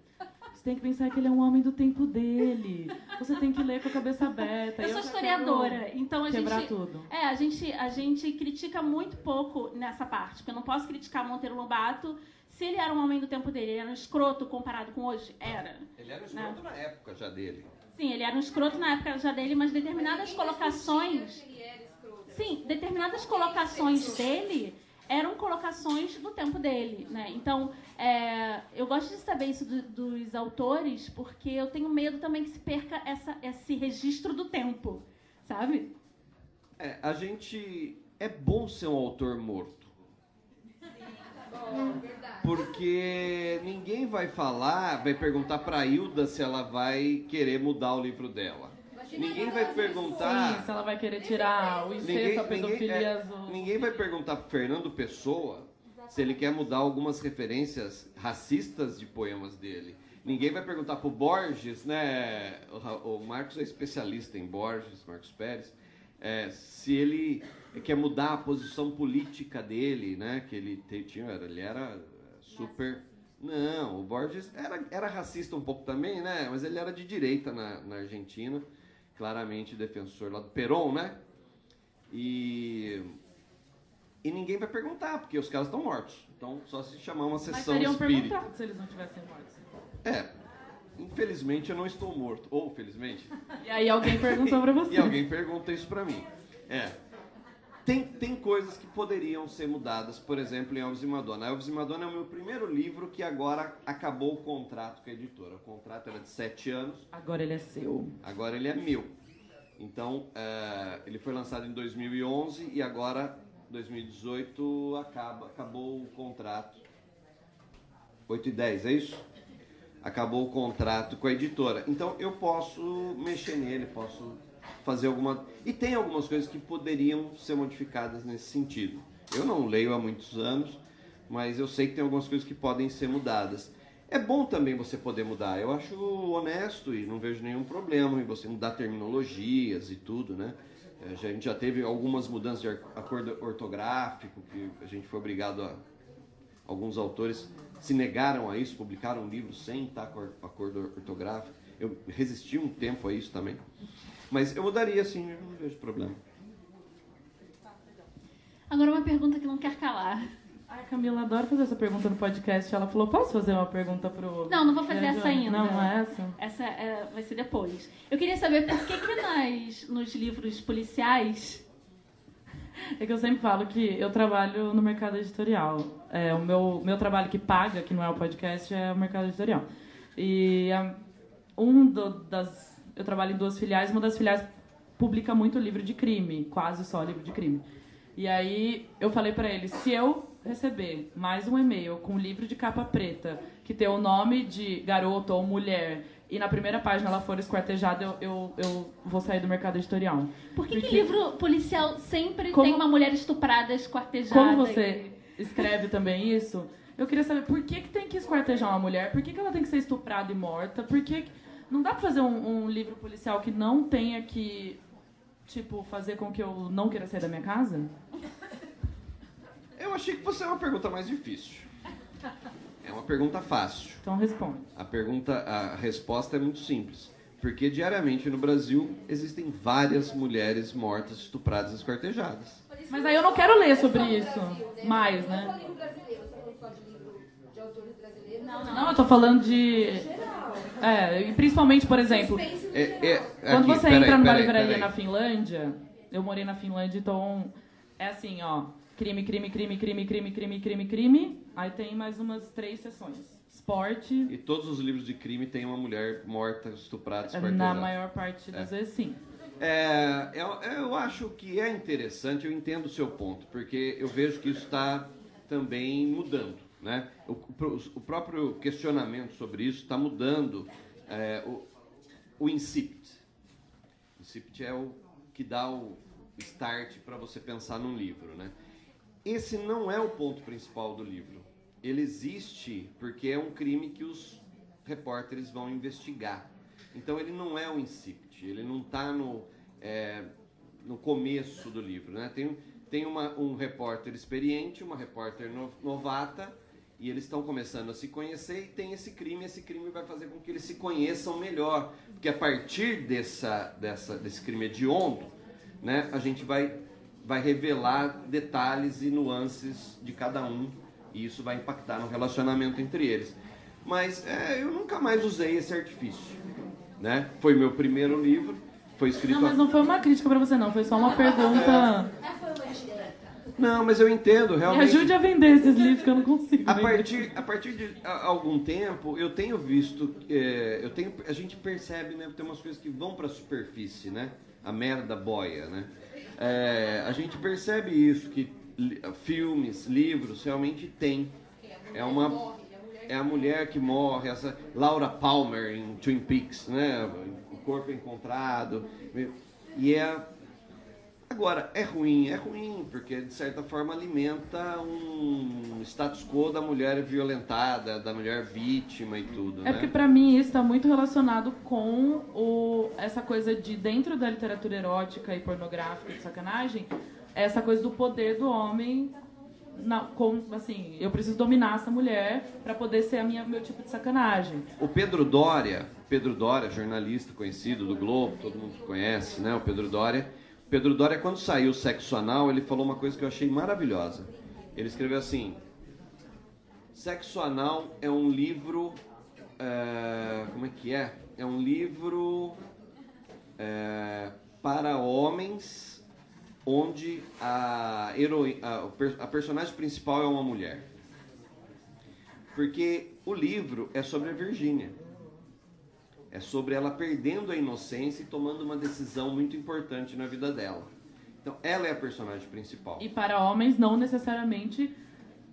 Você tem que pensar que ele é um homem do tempo dele. Você tem que ler com a cabeça aberta. Eu sou historiadora, então a Quebrar gente tudo. É, a gente, a gente critica muito pouco nessa parte, porque eu não posso criticar Monteiro Lobato se ele era um homem do tempo dele. Ele era um escroto comparado com hoje? Era. Ele era um escroto na época já dele. Sim, ele era um escroto na época já dele, mas determinadas colocações. Ele era escroto. Sim, determinadas colocações dele eram colocações do tempo dele, né? Então, é, eu gosto de saber isso do- dos autores, porque eu tenho medo também que se perca essa, esse registro do tempo, sabe? É, a gente. É bom ser um autor morto. Bom, verdade. Porque ninguém vai falar, vai perguntar pra Hilda se ela vai querer mudar o livro dela. Imagina Ninguém ela vai fazer perguntar. Sim, se ela vai querer tirar o incesto, a pedofilia é, azul. ninguém vai perguntar pro Fernando Pessoa se ele quer mudar algumas referências racistas de poemas dele. Ninguém vai perguntar pro Borges, né? O, Marcos é especialista em Borges, Marcos Pérez. é, se ele quer mudar a posição política dele, né? Que ele te- tinha, era- ele era super. Não, o Borges era, era racista um pouco também, né? Mas ele era de direita na, na Argentina, claramente defensor lá do Perón, né? E e ninguém vai perguntar, porque os caras estão mortos. Então, só se chamar uma Mas sessão teriam espírita. perguntado se eles não tivessem mortos. É, infelizmente eu não estou morto. Ou felizmente. E aí alguém perguntou pra você. E alguém pergunta isso pra mim. É. Tem, tem coisas que poderiam ser mudadas, por exemplo, em Elvis e Madonna. Elvis e Madonna é o meu primeiro livro que agora acabou o contrato com a editora. O contrato era de sete anos, Agora ele é seu. agora ele é meu. Então, é, ele foi lançado em 2011 e agora, 2018, acaba, acabou o contrato. 8 e 10, é isso? Acabou o contrato com a editora. Então, eu posso mexer nele, posso fazer alguma... E tem algumas coisas que poderiam ser modificadas nesse sentido. Eu não leio há muitos anos, mas eu sei que tem algumas coisas que podem ser mudadas. É bom também você poder mudar. Eu acho honesto e não vejo nenhum problema em você mudar terminologias e tudo, né? É, A gente já teve algumas mudanças de acordo ortográfico, que a gente foi obrigado a. Alguns autores se negaram a isso, publicaram um livro sem estar com acordo ortográfico. Eu resisti um tempo a isso também. Mas eu mudaria sim, eu não vejo problema. Agora uma pergunta que não quer calar. Ai, a Camila adora fazer essa pergunta no podcast. Ela falou: posso fazer uma pergunta pro. Não, não vou fazer essa ainda. Não, não é essa? Essa é, vai ser depois. Eu queria saber por que, que nas, nos livros policiais. É que eu sempre falo que eu trabalho no mercado editorial. É, o meu, meu trabalho que paga, que não é o podcast, é o mercado editorial. E a- um do- das. Eu trabalho em duas filiais, uma das filiais publica muito livro de crime, quase só livro de crime. E aí eu falei pra ele, se eu receber mais um e-mail com um livro de capa preta que tem o nome de garoto ou mulher e na primeira página ela for esquartejada, eu, eu, eu vou sair do mercado editorial. Por que, que Porque- livro policial sempre Como- tem uma mulher estuprada, esquartejada? Como você escreve também isso, eu queria saber por que, que tem que esquartejar uma mulher, por que, que ela tem que ser estuprada e morta, por que. que- Não dá pra fazer um, um livro policial que não tenha que, tipo, fazer com que eu não queira sair da minha casa? Eu achei que você é uma pergunta mais difícil. É uma pergunta fácil. Então responde. A pergunta, a resposta é muito simples. Porque diariamente no Brasil existem várias mulheres mortas, estupradas e esquartejadas. Mas aí eu não quero ler sobre isso mais, Não é né? só livro brasileiro, você falando só de livro de autores brasileiros? Não, não. Não, eu tô falando de. É, e principalmente, por exemplo, É, é, Quando aqui, você peraí, entra numa peraí, livraria peraí. na Finlândia, eu morei na Finlândia, então é assim, ó, crime, crime, crime, crime, crime, crime, crime, crime. Aí tem mais umas três sessões. Esporte, E todos os livros de crime têm uma mulher morta, estuprada, na esquartejada. maior parte das vezes sim. É, eu, eu acho que é interessante, eu entendo o seu ponto, porque eu vejo que isso está também mudando. Né? O, o- próprio questionamento sobre isso está mudando é, o, o incipit. O incipit é o que dá o start para você pensar num livro. Né? Esse não é o ponto principal do livro. Ele existe porque é um crime que os repórteres vão investigar. Então ele não é o incipit, ele não está no, é, no começo do livro. Né? Tem, tem uma, um repórter experiente, uma repórter no- novata, e eles estão começando a se conhecer e tem esse crime, esse crime vai fazer com que eles se conheçam melhor. Porque a partir dessa, dessa, desse crime hediondo, né, a gente vai, vai revelar detalhes e nuances de cada um, e isso vai impactar no relacionamento entre eles. Mas é, eu nunca mais usei esse artifício. Né? Foi meu primeiro livro, foi escrito... Não, mas não foi uma crítica pra você não, foi só uma pergunta. Foi uma indireta. Não, mas eu entendo, Me realmente. ajude a vender esses livros que eu não consigo. A partir, a partir de a- algum tempo, eu tenho visto, é, eu tenho, a gente percebe, né, tem umas coisas que vão para a superfície, né? A merda boia, né? É, a gente percebe isso, que filmes, livros, realmente tem. É uma é a mulher que morre, essa Laura Palmer em Twin Peaks, né? O corpo encontrado. E é Agora, é ruim? É ruim, porque de certa forma alimenta um status quo da mulher violentada, da mulher vítima e tudo, É né? porque pra mim isso está muito relacionado com o, essa coisa de dentro da literatura erótica e pornográfica de sacanagem, essa coisa do poder do homem na, com, assim, eu preciso dominar essa mulher pra poder ser a minha meu tipo de sacanagem. O Pedro Dória, Pedro Dória, jornalista conhecido do Globo, todo mundo conhece, né? O Pedro Dória. Pedro Dória, quando saiu o Sexo Anal, ele falou uma coisa que eu achei maravilhosa. Ele escreveu assim: Sexo Anal é um livro. é, como é que é? É um livro é, para homens onde a, a, a personagem principal é uma mulher. Porque o livro é sobre a Virgínia. É sobre ela perdendo a inocência e tomando uma decisão muito importante na vida dela. Então, ela é a personagem principal. E para homens, não necessariamente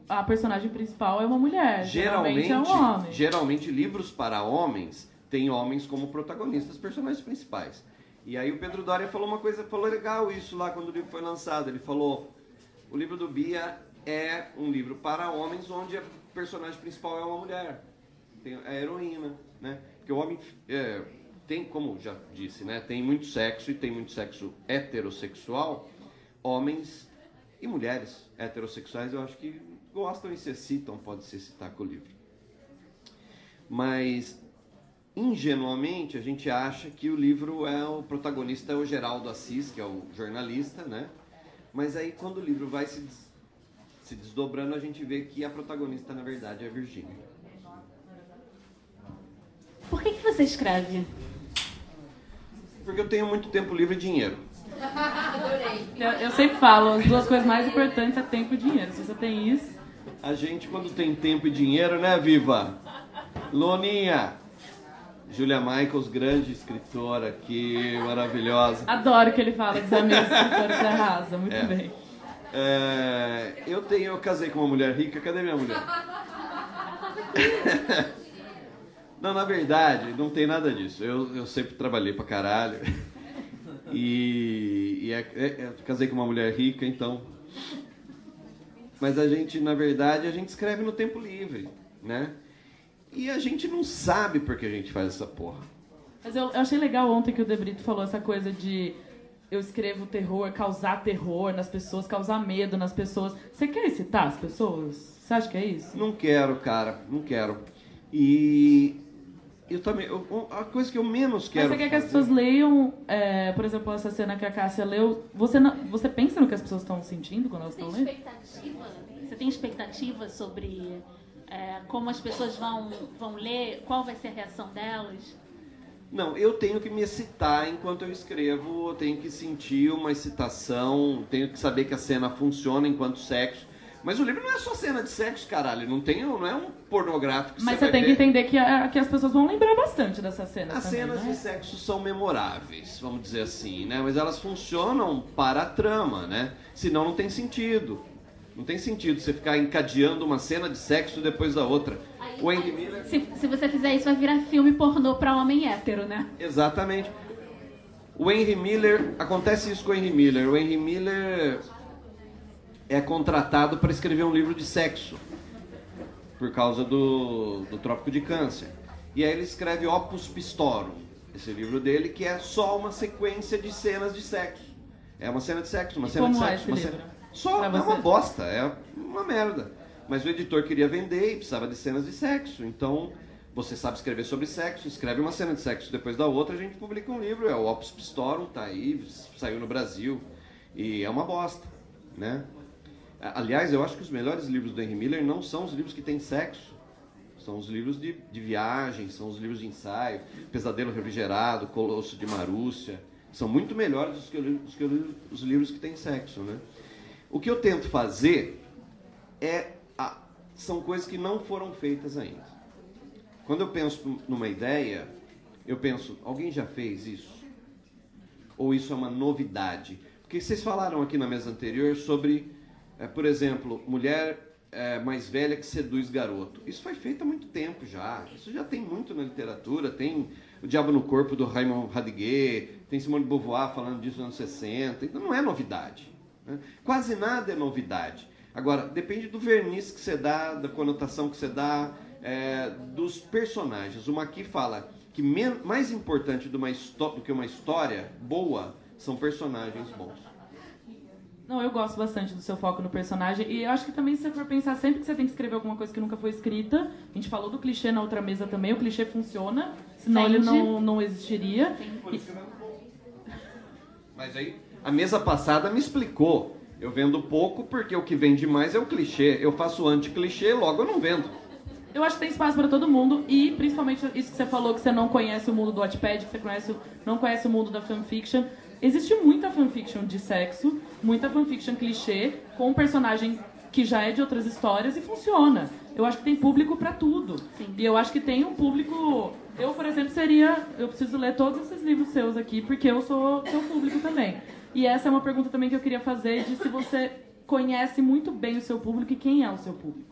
a personagem principal é uma mulher. Geralmente, Geralmente, é um homem. geralmente livros para homens têm homens como protagonistas, personagens principais. E aí o Pedro Doria falou uma coisa, falou legal isso lá quando o livro foi lançado. Ele falou: o livro do Bia é um livro para homens onde a personagem principal é uma mulher, tem a heroína, né? Porque o homem é, tem, como já disse, né? Tem muito sexo e tem muito sexo heterossexual. Homens e mulheres heterossexuais eu acho que gostam e se excitam, pode se excitar com o livro. Mas ingenuamente a gente acha que o livro é o protagonista é o Geraldo Assis, que é o jornalista, né? Mas aí quando o livro vai se, des- se desdobrando, a gente vê que a protagonista na verdade é a Virgínia. Por que, que você escreve? Porque eu tenho muito tempo livre e dinheiro. Adorei. Eu, eu sempre falo, as duas coisas mais importantes é tempo e dinheiro. Se você tem isso, A gente quando tem tempo e dinheiro, né, Viva? Loninha, Julia Michaels, grande escritora aqui, maravilhosa. adoro que ele fala dos amigos escritores que arrasa. Muito É. bem. É, eu tenho, eu casei com uma mulher rica, cadê minha mulher? não, na verdade, não tem nada disso. Eu, eu sempre trabalhei pra caralho. E, e é- é- eu casei com uma mulher rica, então. Mas a gente, na verdade, a gente escreve no tempo livre, né? E a gente não sabe por que a gente faz essa porra. Mas eu, eu achei legal ontem que o Debrito falou essa coisa de eu escrevo terror, causar terror nas pessoas, causar medo nas pessoas. Você quer excitar as pessoas? Você acha que é isso? Não quero, cara, não quero. E eu também, eu- a coisa que eu menos Mas quero. você quer que as fazer- pessoas leiam, é, por exemplo, essa cena que a Cássia leu. Você, não, você pensa no que as pessoas estão sentindo quando elas Você tem estão lendo? expectativa? Você tem expectativa sobre é, como as pessoas vão, vão ler? Qual vai ser a reação delas? Não, eu tenho que me excitar enquanto eu escrevo, eu tenho que sentir uma excitação, tenho que saber que a cena funciona enquanto sexo. Mas o livro não é só cena de sexo, caralho, não tem, não é um pornográfico. que Mas você tem que ver. entender que, a- que as pessoas vão lembrar bastante dessas cenas As também, cenas né? de sexo são memoráveis, vamos dizer assim, né? Mas elas funcionam para a trama, né? Senão não tem sentido. Não tem sentido você ficar encadeando uma cena de sexo depois da outra. O Henry Miller Se, se você fizer isso, vai virar filme pornô pra homem hétero, né? Exatamente. O Henry Miller, acontece isso com o Henry Miller. O Henry Miller é contratado para escrever um livro de sexo por causa do, do trópico de câncer. E aí ele escreve Opus Pistorum, esse livro dele, que é só uma sequência de cenas de sexo. É uma cena de sexo, uma E cena de é sexo. esse uma cena- Só é uma bosta, é uma merda. Mas o editor queria vender e precisava de cenas de sexo. Então, você sabe escrever sobre sexo, escreve uma cena de sexo depois da outra, a gente publica um livro, é o Opus Pistorum, tá aí, saiu no Brasil. E é uma bosta, né? Aliás, eu acho que os melhores livros do Henry Miller não são os livros que têm sexo. São os livros de, de viagem, são os livros de ensaio, Pesadelo Refrigerado, Colosso de Marúcia. São muito melhores do que, o li- do que os livros que têm sexo, né? O que eu tento fazer é a- são coisas que não foram feitas ainda. Quando eu penso numa ideia, eu penso, alguém já fez isso? Ou isso é uma novidade? Porque vocês falaram aqui na mesa anterior sobre, eh, por exemplo, mulher é, mais velha que seduz garoto. Isso foi feito há muito tempo já. Isso já tem muito na literatura. Tem O Diabo no Corpo do Raymond Radiguet, tem Simone de Beauvoir falando disso nos anos 60. Então não é novidade. Né? Quase nada é novidade. Agora, depende do verniz que você dá, da conotação que você dá, é, dos personagens. O Maqui fala que mais importante do, do que uma história boa são personagens bons. Não, eu gosto bastante do seu foco no personagem. E eu acho que também, se você for pensar sempre que você tem que escrever alguma coisa que nunca foi escrita, a gente falou do clichê na outra mesa também, o clichê funciona, senão Entendi. ele não, não existiria. E... Mas aí, a mesa passada me explicou. Eu vendo pouco porque o que vende mais é o clichê. Eu faço anti-clichê, logo eu não vendo. Eu acho que tem espaço para todo mundo e principalmente isso que você falou que você não conhece o mundo do Wattpad, que você conhece, não conhece o mundo da fanfiction. Existe muita fanfiction de sexo, muita fanfiction clichê, com um personagem que já é de outras histórias e funciona. Eu acho que tem público para tudo. Sim. E eu acho que tem um público. Eu, por exemplo, seria. Eu preciso ler todos esses livros seus aqui, porque eu sou seu público também. E essa é uma pergunta também que eu queria fazer: de se você conhece muito bem o seu público e quem é o seu público.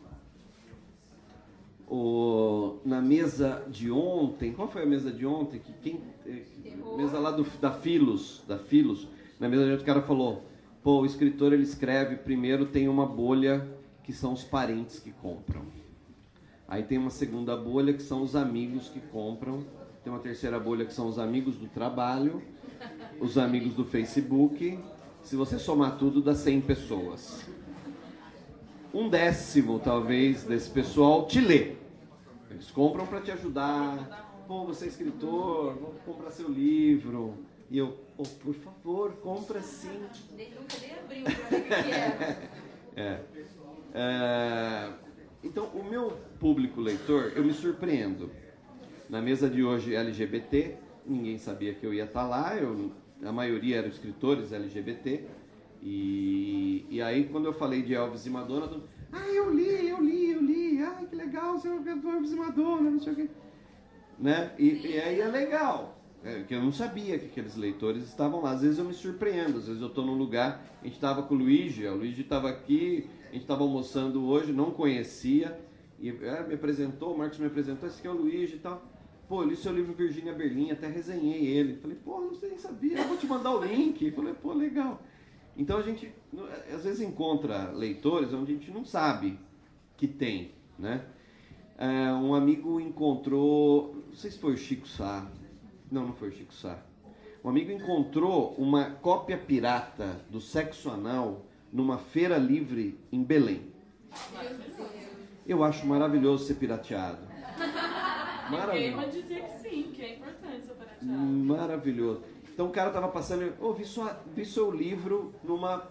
O, na mesa de ontem, qual foi a mesa de ontem? Que quem, eh, mesa lá do, da Filos, da Filos, na mesa de ontem o cara falou, pô, o escritor ele escreve, primeiro tem uma bolha que são os parentes que compram. Aí tem uma segunda bolha que são os amigos que compram. Tem uma terceira bolha que são os amigos do trabalho, os amigos do Facebook. Se você somar tudo, dá 100 pessoas. Um décimo, talvez, desse pessoal te lê. Eles compram para te ajudar. Pô, você é escritor, vou comprar seu livro. E eu, oh, por favor, compra sim. Nunca nem abriu para ver o que é. é. é. Então, o meu público leitor, eu me surpreendo. Na mesa de hoje LGBT, ninguém sabia que eu ia estar lá. Eu, a maioria eram escritores LGBT. E, e aí, quando eu falei de Elvis e Madonna, ah, eu li, eu li, eu li. Ai, que legal, o Elvis e Madonna, não sei o quê. Né? E, e aí é legal. É, que eu não sabia que aqueles leitores estavam lá. Às vezes eu me surpreendo, às vezes eu estou num lugar, a gente estava com o Luigi, o Luigi estava aqui, a gente estava almoçando hoje, não conhecia, e é, me apresentou, o Marcos me apresentou, esse aqui é o Luigi e tal. Pô, li seu livro Virgínia Berlim, até resenhei ele. Falei, pô, não sei nem sabia, eu vou te mandar o link. Falei, pô, legal. Então a gente às vezes encontra leitores onde a gente não sabe que tem, né? É, um amigo encontrou, não sei se foi o Chico Sá, não, não foi o Chico Sá. Um amigo encontrou uma cópia pirata do Sexo Anal numa feira livre em Belém. Eu acho maravilhoso ser pirateado. Maravilhoso. dizer que sim, que é importante ser pirateado. Maravilhoso. Então o cara tava passando, oh, vi, vi seu livro numa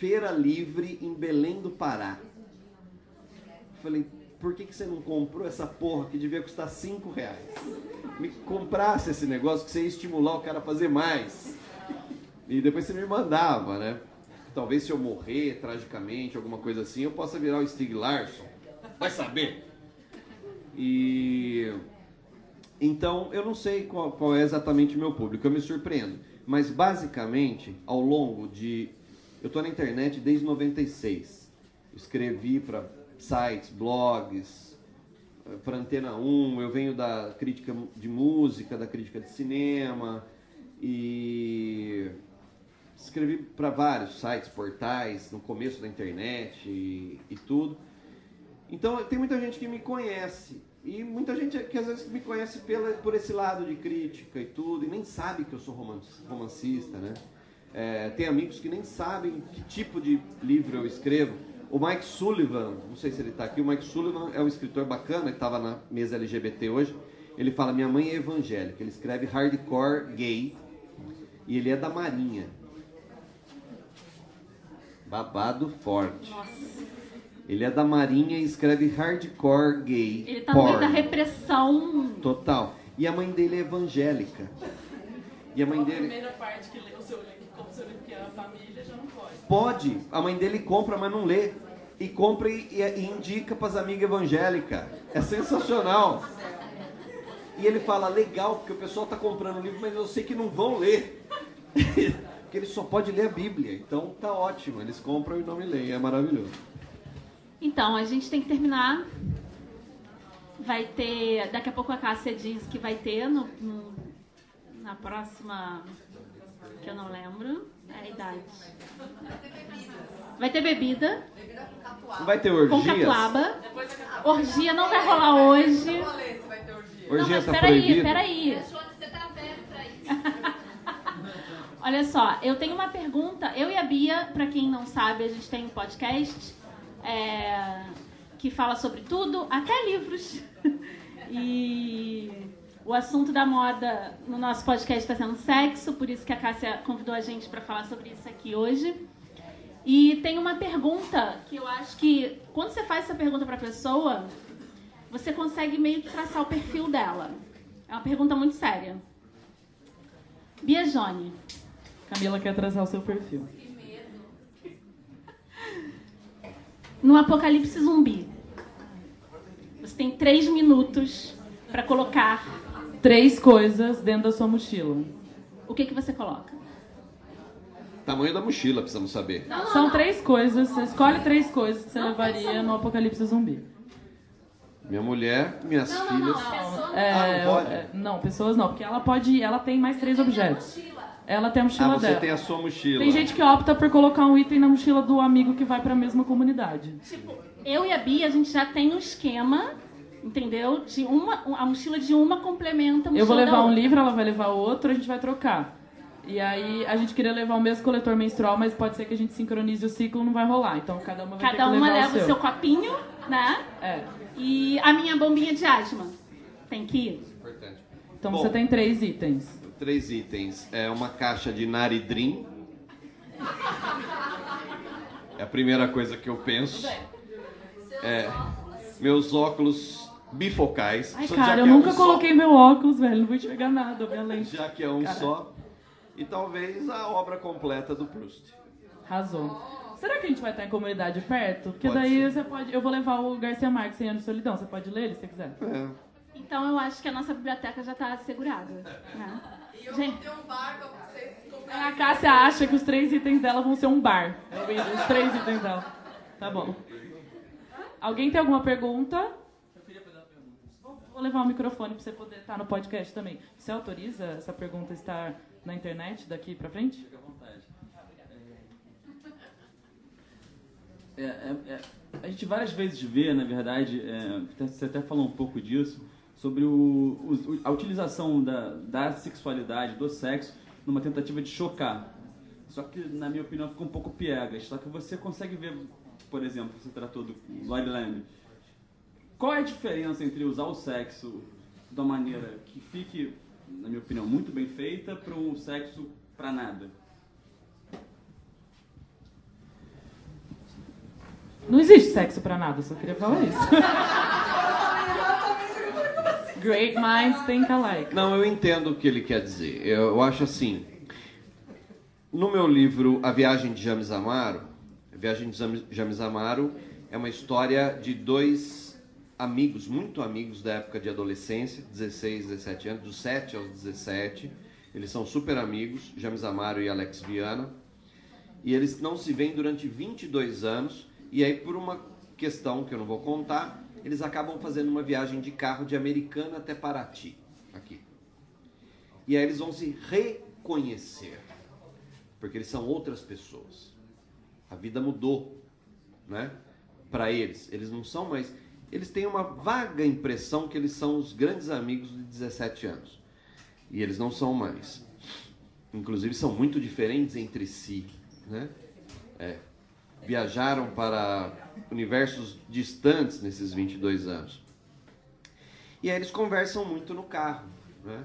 feira livre em Belém do Pará. Falei, por que, que você não comprou essa porra que devia custar 5 reais? Me comprasse esse negócio que você ia estimular o cara a fazer mais. E depois você me mandava, né? Talvez se eu morrer tragicamente, alguma coisa assim, eu possa virar o Stig Larsson. Vai saber. E então, eu não sei qual, qual é exatamente o meu público, eu me surpreendo. Mas, basicamente, ao longo de. Eu estou na internet desde 96. Escrevi para sites, blogs, eh, para Antena 1, eu venho da crítica de música, da crítica de cinema, e escrevi para vários sites, portais, no começo da internet e, e tudo. Então, tem muita gente que me conhece e muita gente que às vezes me conhece pela, por esse lado de crítica e tudo, e nem sabe que eu sou romancista, né? É, tem amigos que nem sabem que tipo de livro eu escrevo. O Mike Sullivan, não sei se ele está aqui, o Mike Sullivan é um escritor bacana, que estava na mesa LGBT hoje. Ele fala: Minha mãe é evangélica. Ele escreve hardcore gay e ele é da Marinha. Babado forte. Nossa. Ele é da Marinha e escreve hardcore gay. Ele tá no meio da repressão. Total. E a mãe dele é evangélica. E a mãe Qual dele. A primeira parte que lê o seu livro, como seu livro que é a família, já não pode. Pode. A mãe dele compra, mas não lê. E compra e, e indica para as amigas evangélicas. É sensacional. E ele fala, legal, porque o pessoal está comprando o livro, mas eu sei que não vão ler. porque ele só pode ler a Bíblia. Então tá ótimo. Eles compram e não me leem. É maravilhoso. Então, a gente tem que terminar. Vai ter. Daqui a pouco a Cássia diz que vai ter no, no- na próxima. Que eu não lembro. É a idade. Vai ter bebida Não vai ter com orgias? catuaba. Orgia não vai rolar hoje. Não, Orgia mas tá peraí, peraí. Tá. Olha só, eu tenho uma pergunta. Eu e a Bia, pra quem não sabe, a gente tem um podcast é, que fala sobre tudo, até livros. E o assunto da moda no nosso podcast está sendo sexo, por isso que a Cássia convidou a gente para falar sobre isso aqui hoje. E tem uma pergunta que eu acho que quando você faz essa pergunta para a pessoa, você consegue meio que traçar o perfil dela. É uma pergunta muito séria. Bia Jone, Camila quer traçar o seu perfil. No apocalipse zumbi, você tem três minutos para colocar. Três coisas dentro da sua mochila. O que, que você coloca? Tamanho da mochila, precisamos saber. São três coisas. Você escolhe três coisas que você levaria no apocalipse zumbi. Minha mulher, minhas Não, não, filhas. não. Pessoa É, Ah, não pode? é, não, pessoas não, porque ela pode. Ela tem mais três objetos. Ela tem a mochila Ah, você dela. tem a sua mochila. Tem gente que opta por colocar um item na mochila do amigo que vai pra mesma comunidade. Eu e a Bia, a gente já tem um esquema, entendeu? De uma, a mochila de uma complementa a mochila Eu vou da levar um livro, ela vai levar outro, a gente vai trocar. E aí a gente queria levar o mesmo coletor menstrual, mas pode ser que a gente sincronize o ciclo, não vai rolar. Então cada uma vai ter Cada que uma levar leva o o seu copinho, né? É. E a minha bombinha de asma. Tem que ir. Importante. Então Bom. você tem três itens. Três itens. É uma caixa de Naridrim. É a primeira coisa que eu penso. É, meus óculos bifocais. Ai, Só- cara, eu é nunca um só- coloquei meu óculos, velho. Não vou enxergar nada, minha lente. Já que é um só. E talvez a obra completa do Proust. Arrasou. Será que a gente vai estar em comunidade perto? Porque Pode daí ser. você pode. Eu vou levar o Garcia Marques 100 anos de solidão. Você pode ler ele se você quiser. É. Então eu acho que a nossa biblioteca já está assegurada. Né? Gente, A Cássia acha que os três itens dela vão ser um bar. Os três itens dela. Tá bom. Alguém tem alguma pergunta? Vou vou levar o microfone pra você poder estar no podcast também. Você autoriza essa pergunta estar na internet daqui pra frente? Fica à vontade. É, é, é, a gente várias vezes vê, na verdade, é, você até falou um pouco disso, sobre o, o- a utilização da, da sexualidade, do sexo, numa tentativa de chocar. Só que, na minha opinião, fica um pouco piegas. Só que você consegue ver, por exemplo, você tratou do Lloyd Lamb. Qual é a diferença entre usar o sexo de uma maneira que fique, na minha opinião, muito bem feita para um sexo para nada? Não existe sexo pra nada, só queria falar isso. Great minds think alike. Não, eu entendo o que ele quer dizer. Eu, acho assim. No meu livro A Viagem de James Amaro, A Viagem de James- James Amaro é uma história de dois amigos, muito amigos da época de adolescência, 16, 17 anos, dos 7 aos 17. Eles são super amigos, James Amaro e Alex Viana. E eles não se veem durante 22 anos. E aí, por uma questão que eu não vou contar, eles acabam fazendo uma viagem de carro de Americana até Paraty, aqui. E aí eles vão se reconhecer, porque eles são outras pessoas. A vida mudou, né? Para eles, eles não são mais. Eles têm uma vaga impressão que eles são os grandes amigos de 17 anos. E eles não são mais. Inclusive são muito diferentes entre si, né? É. Viajaram para universos distantes nesses 22 anos. E aí eles conversam muito no carro, né?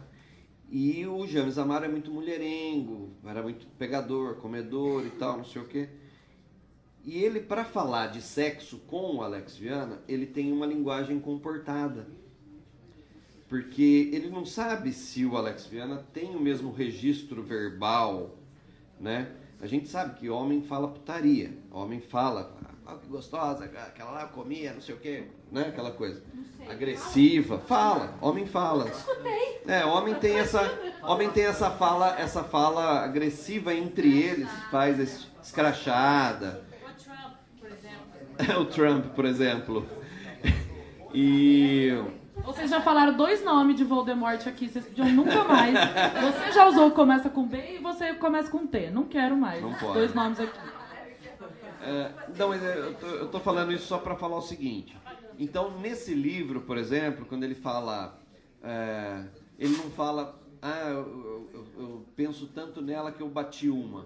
E o James Amaro é muito mulherengo, era muito pegador, comedor e tal, não sei o quê. E ele, para falar de sexo com o Alex Viana, ele tem uma linguagem comportada. Porque ele não sabe se o Alex Viana tem o mesmo registro verbal, né? A gente sabe que homem fala putaria, homem fala, ah, que gostosa, aquela lá eu comia, não sei o quê, né? Aquela coisa. Agressiva, fala, homem fala. É, homem tem essa, homem tem essa fala, essa fala agressiva entre eles, faz esse escrachada. o Trump, por exemplo. E Vocês já falaram dois nomes de Voldemort aqui, vocês podiam nunca mais. Você já usou o começa com B e você começa com T. Não quero mais. Não pode. Dois nomes aqui. É, não, é, eu tô falando isso só para falar o seguinte. Então, nesse livro, por exemplo, quando ele fala, é, ele não fala, ah, eu, eu- eu penso tanto nela que eu bati uma.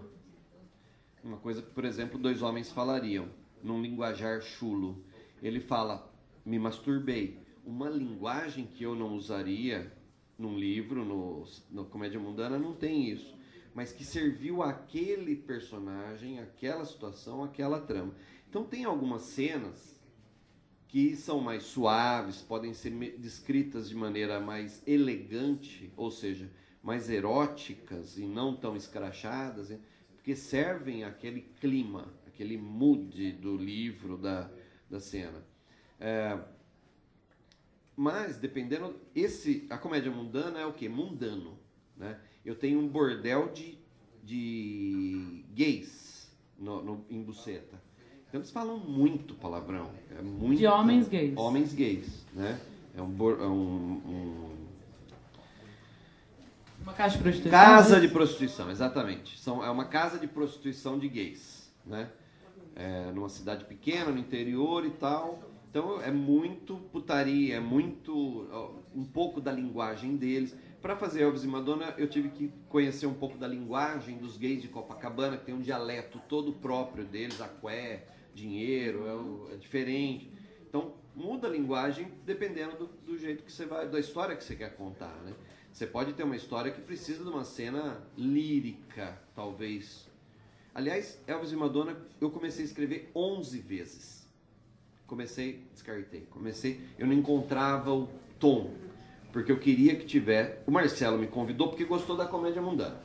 Uma coisa que, por exemplo, dois homens falariam, num linguajar chulo. Ele fala, me masturbei. Uma linguagem que eu não usaria num livro, no, no Comédia Mundana, não tem isso. Mas que serviu àquele personagem, àquela situação, àquela trama. Então tem algumas cenas que são mais suaves, podem ser descritas de maneira mais elegante, ou seja, mais eróticas e não tão escrachadas, hein? porque servem aquele clima, aquele mood do livro, da, da cena. É, mas, dependendo. Esse, a comédia mundana é o quê? Mundano. Né? Eu tenho um bordel de, de gays no, no- em Buceta. Então eles falam muito palavrão. É muito, De homens gays. Homens gays. Né? É um, é um- um Uma caixa de prostituição. Casa de prostituição, exatamente. São, é uma casa de prostituição de gays, né? É, numa cidade pequena, no interior e tal. Então é muito putaria, é muito um pouco da linguagem deles. Para fazer Elvis e Madonna, eu tive que conhecer um pouco da linguagem dos gays de Copacabana, que tem um dialeto todo próprio deles, aqué, dinheiro, é, é diferente. Então muda a linguagem dependendo do, do jeito que você vai, da história que você quer contar, né? Você pode ter uma história que precisa de uma cena lírica, talvez. Aliás, Elvis e Madonna, eu comecei a escrever 11 vezes. Comecei, descartei. Comecei, eu não encontrava o tom, porque eu queria que tivesse. O Marcelo me convidou porque gostou da comédia mundana.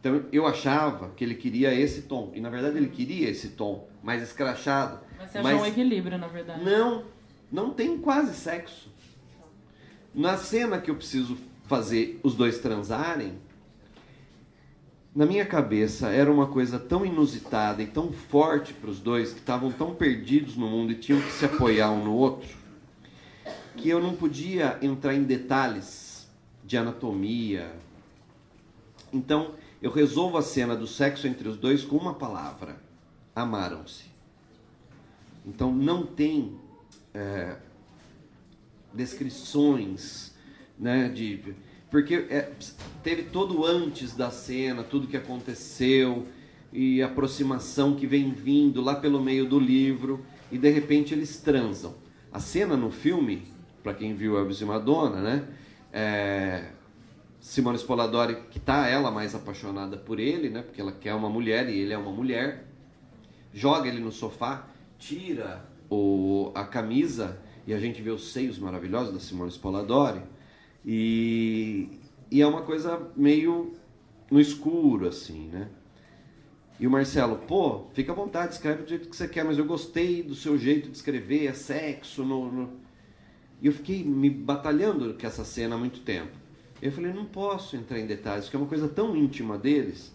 Então eu achava que ele queria esse tom, e na verdade ele queria esse tom mais escrachado. Mas você achou um equilíbrio, na verdade. Não, não tem quase sexo. Na cena que eu preciso fazer os dois transarem, na minha cabeça era uma coisa tão inusitada e tão forte para os dois, que estavam tão perdidos no mundo e tinham que se apoiar um no outro, que eu não podia entrar em detalhes de anatomia. Então, eu resolvo a cena do sexo entre os dois com uma palavra: amaram-se. Então não tem é, descrições, né, de porque é, teve todo antes da cena, tudo que aconteceu e a aproximação que vem vindo lá pelo meio do livro e de repente eles transam. A cena no filme, para quem viu Elvis e Madonna, né, é, Simone Spoladori, que tá ela mais apaixonada por ele, né, porque ela quer uma mulher e ele é uma mulher, joga ele no sofá, tira o, a camisa e a gente vê os seios maravilhosos da Simone Spoladori. E, e é uma coisa meio no escuro, assim, né? E o Marcelo, pô, fica à vontade, escreve do jeito que você quer, mas eu gostei do seu jeito de escrever, é sexo. No, no... E eu fiquei me batalhando com essa cena há muito tempo. Eu falei, não posso entrar em detalhes, porque é uma coisa tão íntima deles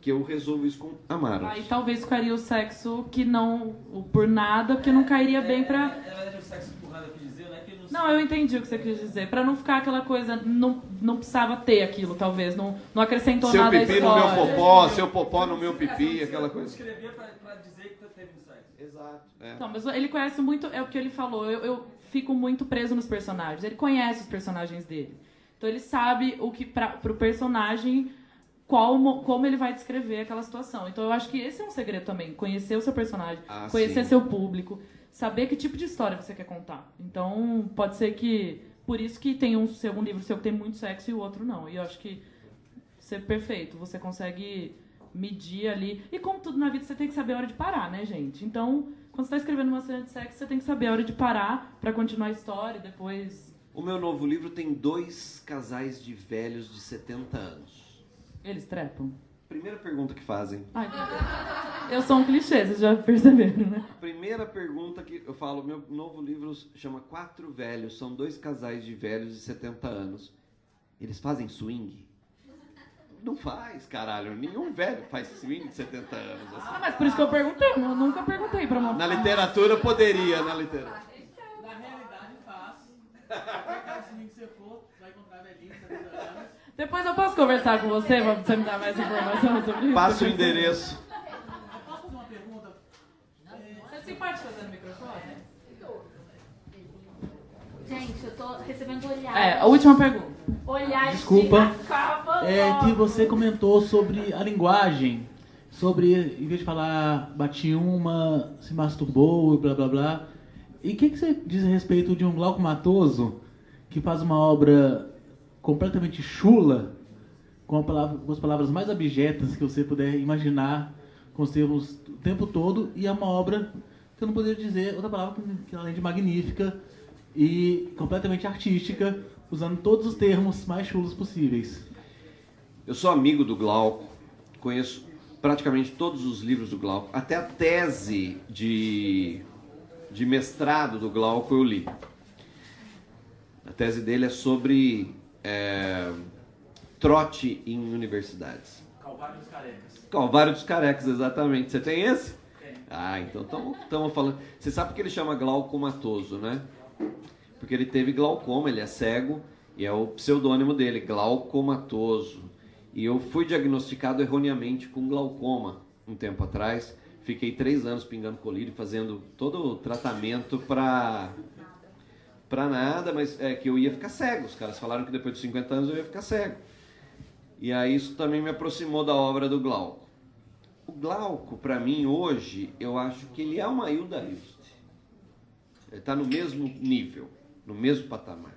que eu resolvo isso com Amaro. Aí talvez ficaria o sexo que não. o por nada, porque não cairia bem pra. Na verdade, o sexo empurrado eu quis dizer, não é que não Não, eu entendi o que você quis dizer. Pra não ficar aquela coisa. Não, não precisava ter aquilo, talvez. Não, não acrescentou Seu nada à pipi no meu história. popó, seu popó no meu pipi, aquela Eu coisa. escrevia pra, pra dizer que teve um sexo. Exato. É. Não, mas ele conhece muito, é o que ele falou. Eu, eu fico muito preso nos personagens. Ele conhece os personagens dele. Então ele sabe o que para pro personagem qual mo- como ele vai descrever aquela situação. Então eu acho que esse é um segredo também, conhecer o seu personagem, Ah, conhecer sim. seu público, saber que tipo de história você quer contar. Então pode ser que por isso que tem um segundo livro seu que tem muito sexo e o outro não. E eu acho que ser perfeito, você consegue medir ali. E como tudo na vida, você tem que saber a hora de parar, né, gente? Então, quando você está escrevendo uma cena de sexo, você tem que saber a hora de parar pra continuar a história e depois O meu novo livro tem dois casais de velhos de 70 anos. eles trepam. Primeira pergunta que fazem. Ai, eu sou um clichê, vocês já perceberam, né? Primeira pergunta que eu falo, meu novo livro chama Quatro Velhos, são dois casais de velhos de 70 anos. Eles fazem swing? Não faz, caralho. Nenhum velho faz swing de 70 anos. Assim. Ah, mas por isso que eu perguntei. Eu nunca perguntei pra uma. Na literatura poderia, na literatura. Na realidade, faz. Qualquer swing que você for, você vai encontrar velhinho de 70 anos. Depois eu posso conversar com você pra você me dar mais informação sobre isso? Passa o endereço. Eu posso fazer uma pergunta? Você se pode fazer no microfone? Gente, eu tô recebendo olhares. É, a última pergunta. Olhares Desculpa. É que você comentou sobre a linguagem, sobre, em vez de falar bati uma, se masturbou e blá blá blá. E o que, que você diz a respeito de um Glauco Matoso que faz uma obra completamente chula, com, palavra- com as palavras mais abjetas que você puder imaginar, com os termos o tempo todo, e é uma obra que eu não poderia dizer outra palavra que, que além de magnífica e completamente artística, usando todos os termos mais chulos possíveis. Eu sou amigo do Glauco, conheço praticamente todos os livros do Glauco, até a tese de, de mestrado do Glauco eu li. A tese dele é sobre é, trote em universidades. Calvário dos Carecas. Calvário dos Carecas, exatamente. Você tem esse? Ah, então estamos falando. Você sabe que ele chama glaucomatoso, né? Porque ele teve glaucoma, ele é cego e é o pseudônimo dele, glaucomatoso. E eu fui diagnosticado erroneamente com glaucoma um tempo atrás. Fiquei três anos pingando colírio, fazendo todo o tratamento para para nada, mas é que eu ia ficar cego. Os caras falaram que depois de 50 anos eu ia ficar cego. E aí isso também me aproximou da obra do Glauco. O Glauco, para mim, hoje, eu acho que ele é uma Hilda Hilst. Ele está no mesmo nível, no mesmo patamar.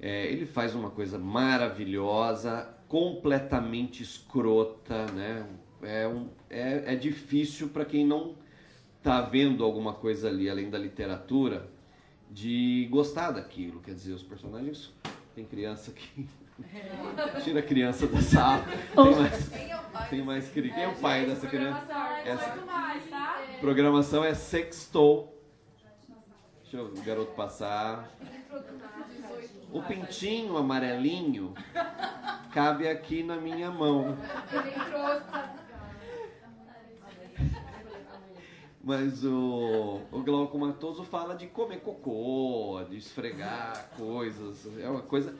É, ele faz uma coisa maravilhosa, completamente escrota, né? É, um, é, é difícil para quem não está vendo alguma coisa ali, além da literatura, de gostar daquilo. Quer dizer, os personagens... Tem criança que... Tira a criança da sala. Tem mais, tem mais cri- Quem é o pai dessa criança? Essa mais, tá? programação é sextou. Deixa o garoto passar. O pintinho amarelinho cabe aqui na minha mão. Mas o, o glaucomatoso fala de comer cocô, de esfregar coisas. É uma coisa.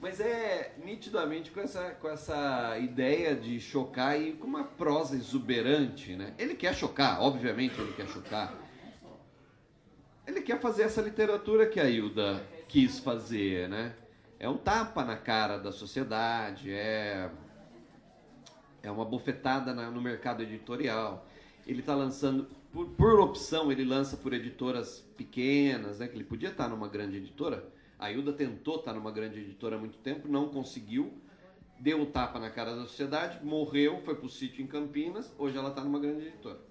Mas é nitidamente com essa, com essa ideia de chocar e com uma prosa exuberante, né? Ele quer chocar, obviamente ele quer chocar. Ele quer fazer essa literatura que a Hilda quis fazer, né? É um tapa na cara da sociedade, é, é uma bofetada no mercado editorial. Ele está lançando, por, por opção, ele lança por editoras pequenas, né? Que ele podia estar numa grande editora. A Hilda tentou estar numa grande editora há muito tempo, não conseguiu. Deu o tapa na cara da sociedade, morreu, foi pro sítio em Campinas. Hoje ela está numa grande editora.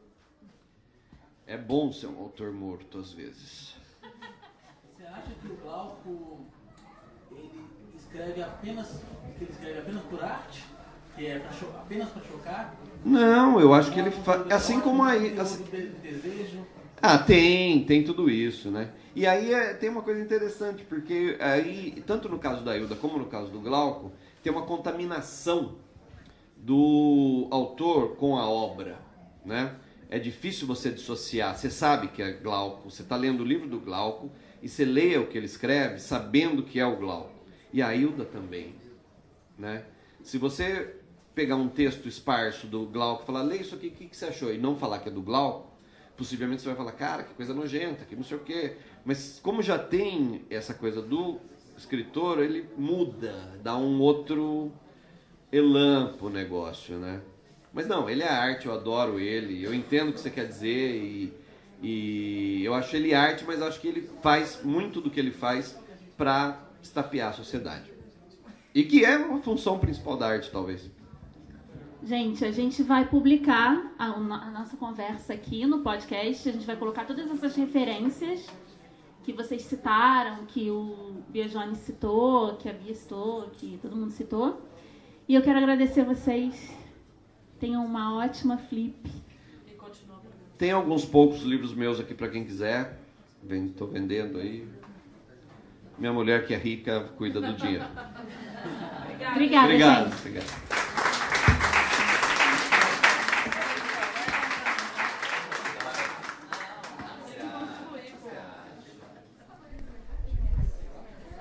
É bom ser um autor morto às vezes. Você acha que o Glauco ele escreve apenas que ele escreve apenas por arte? Que é pra apenas para chocar? Não, eu acho que ele faz. Assim como aí. assim- De desejo. Ah, tem, tem tudo isso, né? E aí é- tem uma coisa interessante, porque aí, tanto no caso da Hilda como no caso do Glauco, tem uma contaminação do autor com a obra, né? É difícil você dissociar. Você sabe que é Glauco, você está lendo o livro do Glauco e você lê o que ele escreve sabendo que é o Glauco. E a Hilda também, né? Se você pegar um texto esparso do Glauco e falar, lê isso aqui, o que, que você achou? E não falar que é do Glauco, possivelmente você vai falar, cara, que coisa nojenta, que não sei o quê. Mas como já tem essa coisa do escritor, ele muda, dá um outro elan pro negócio, né? Mas não, ele é arte, eu adoro ele, eu entendo o que você quer dizer e, e eu acho ele arte, mas acho que ele faz muito do que ele faz para estapear a sociedade. E que é uma função principal da arte, talvez. Gente, a gente vai publicar a, a nossa conversa aqui no podcast. A gente vai colocar todas essas referências que vocês citaram, que o Biajone citou, que a Bia citou, que todo mundo citou. E eu quero agradecer a vocês. Tenham uma ótima flip. E continua. Tem alguns poucos livros meus aqui para quem quiser. Estou vendendo aí. Minha mulher que é rica cuida do dinheiro. Obrigada, Obrigado. gente. Obrigado.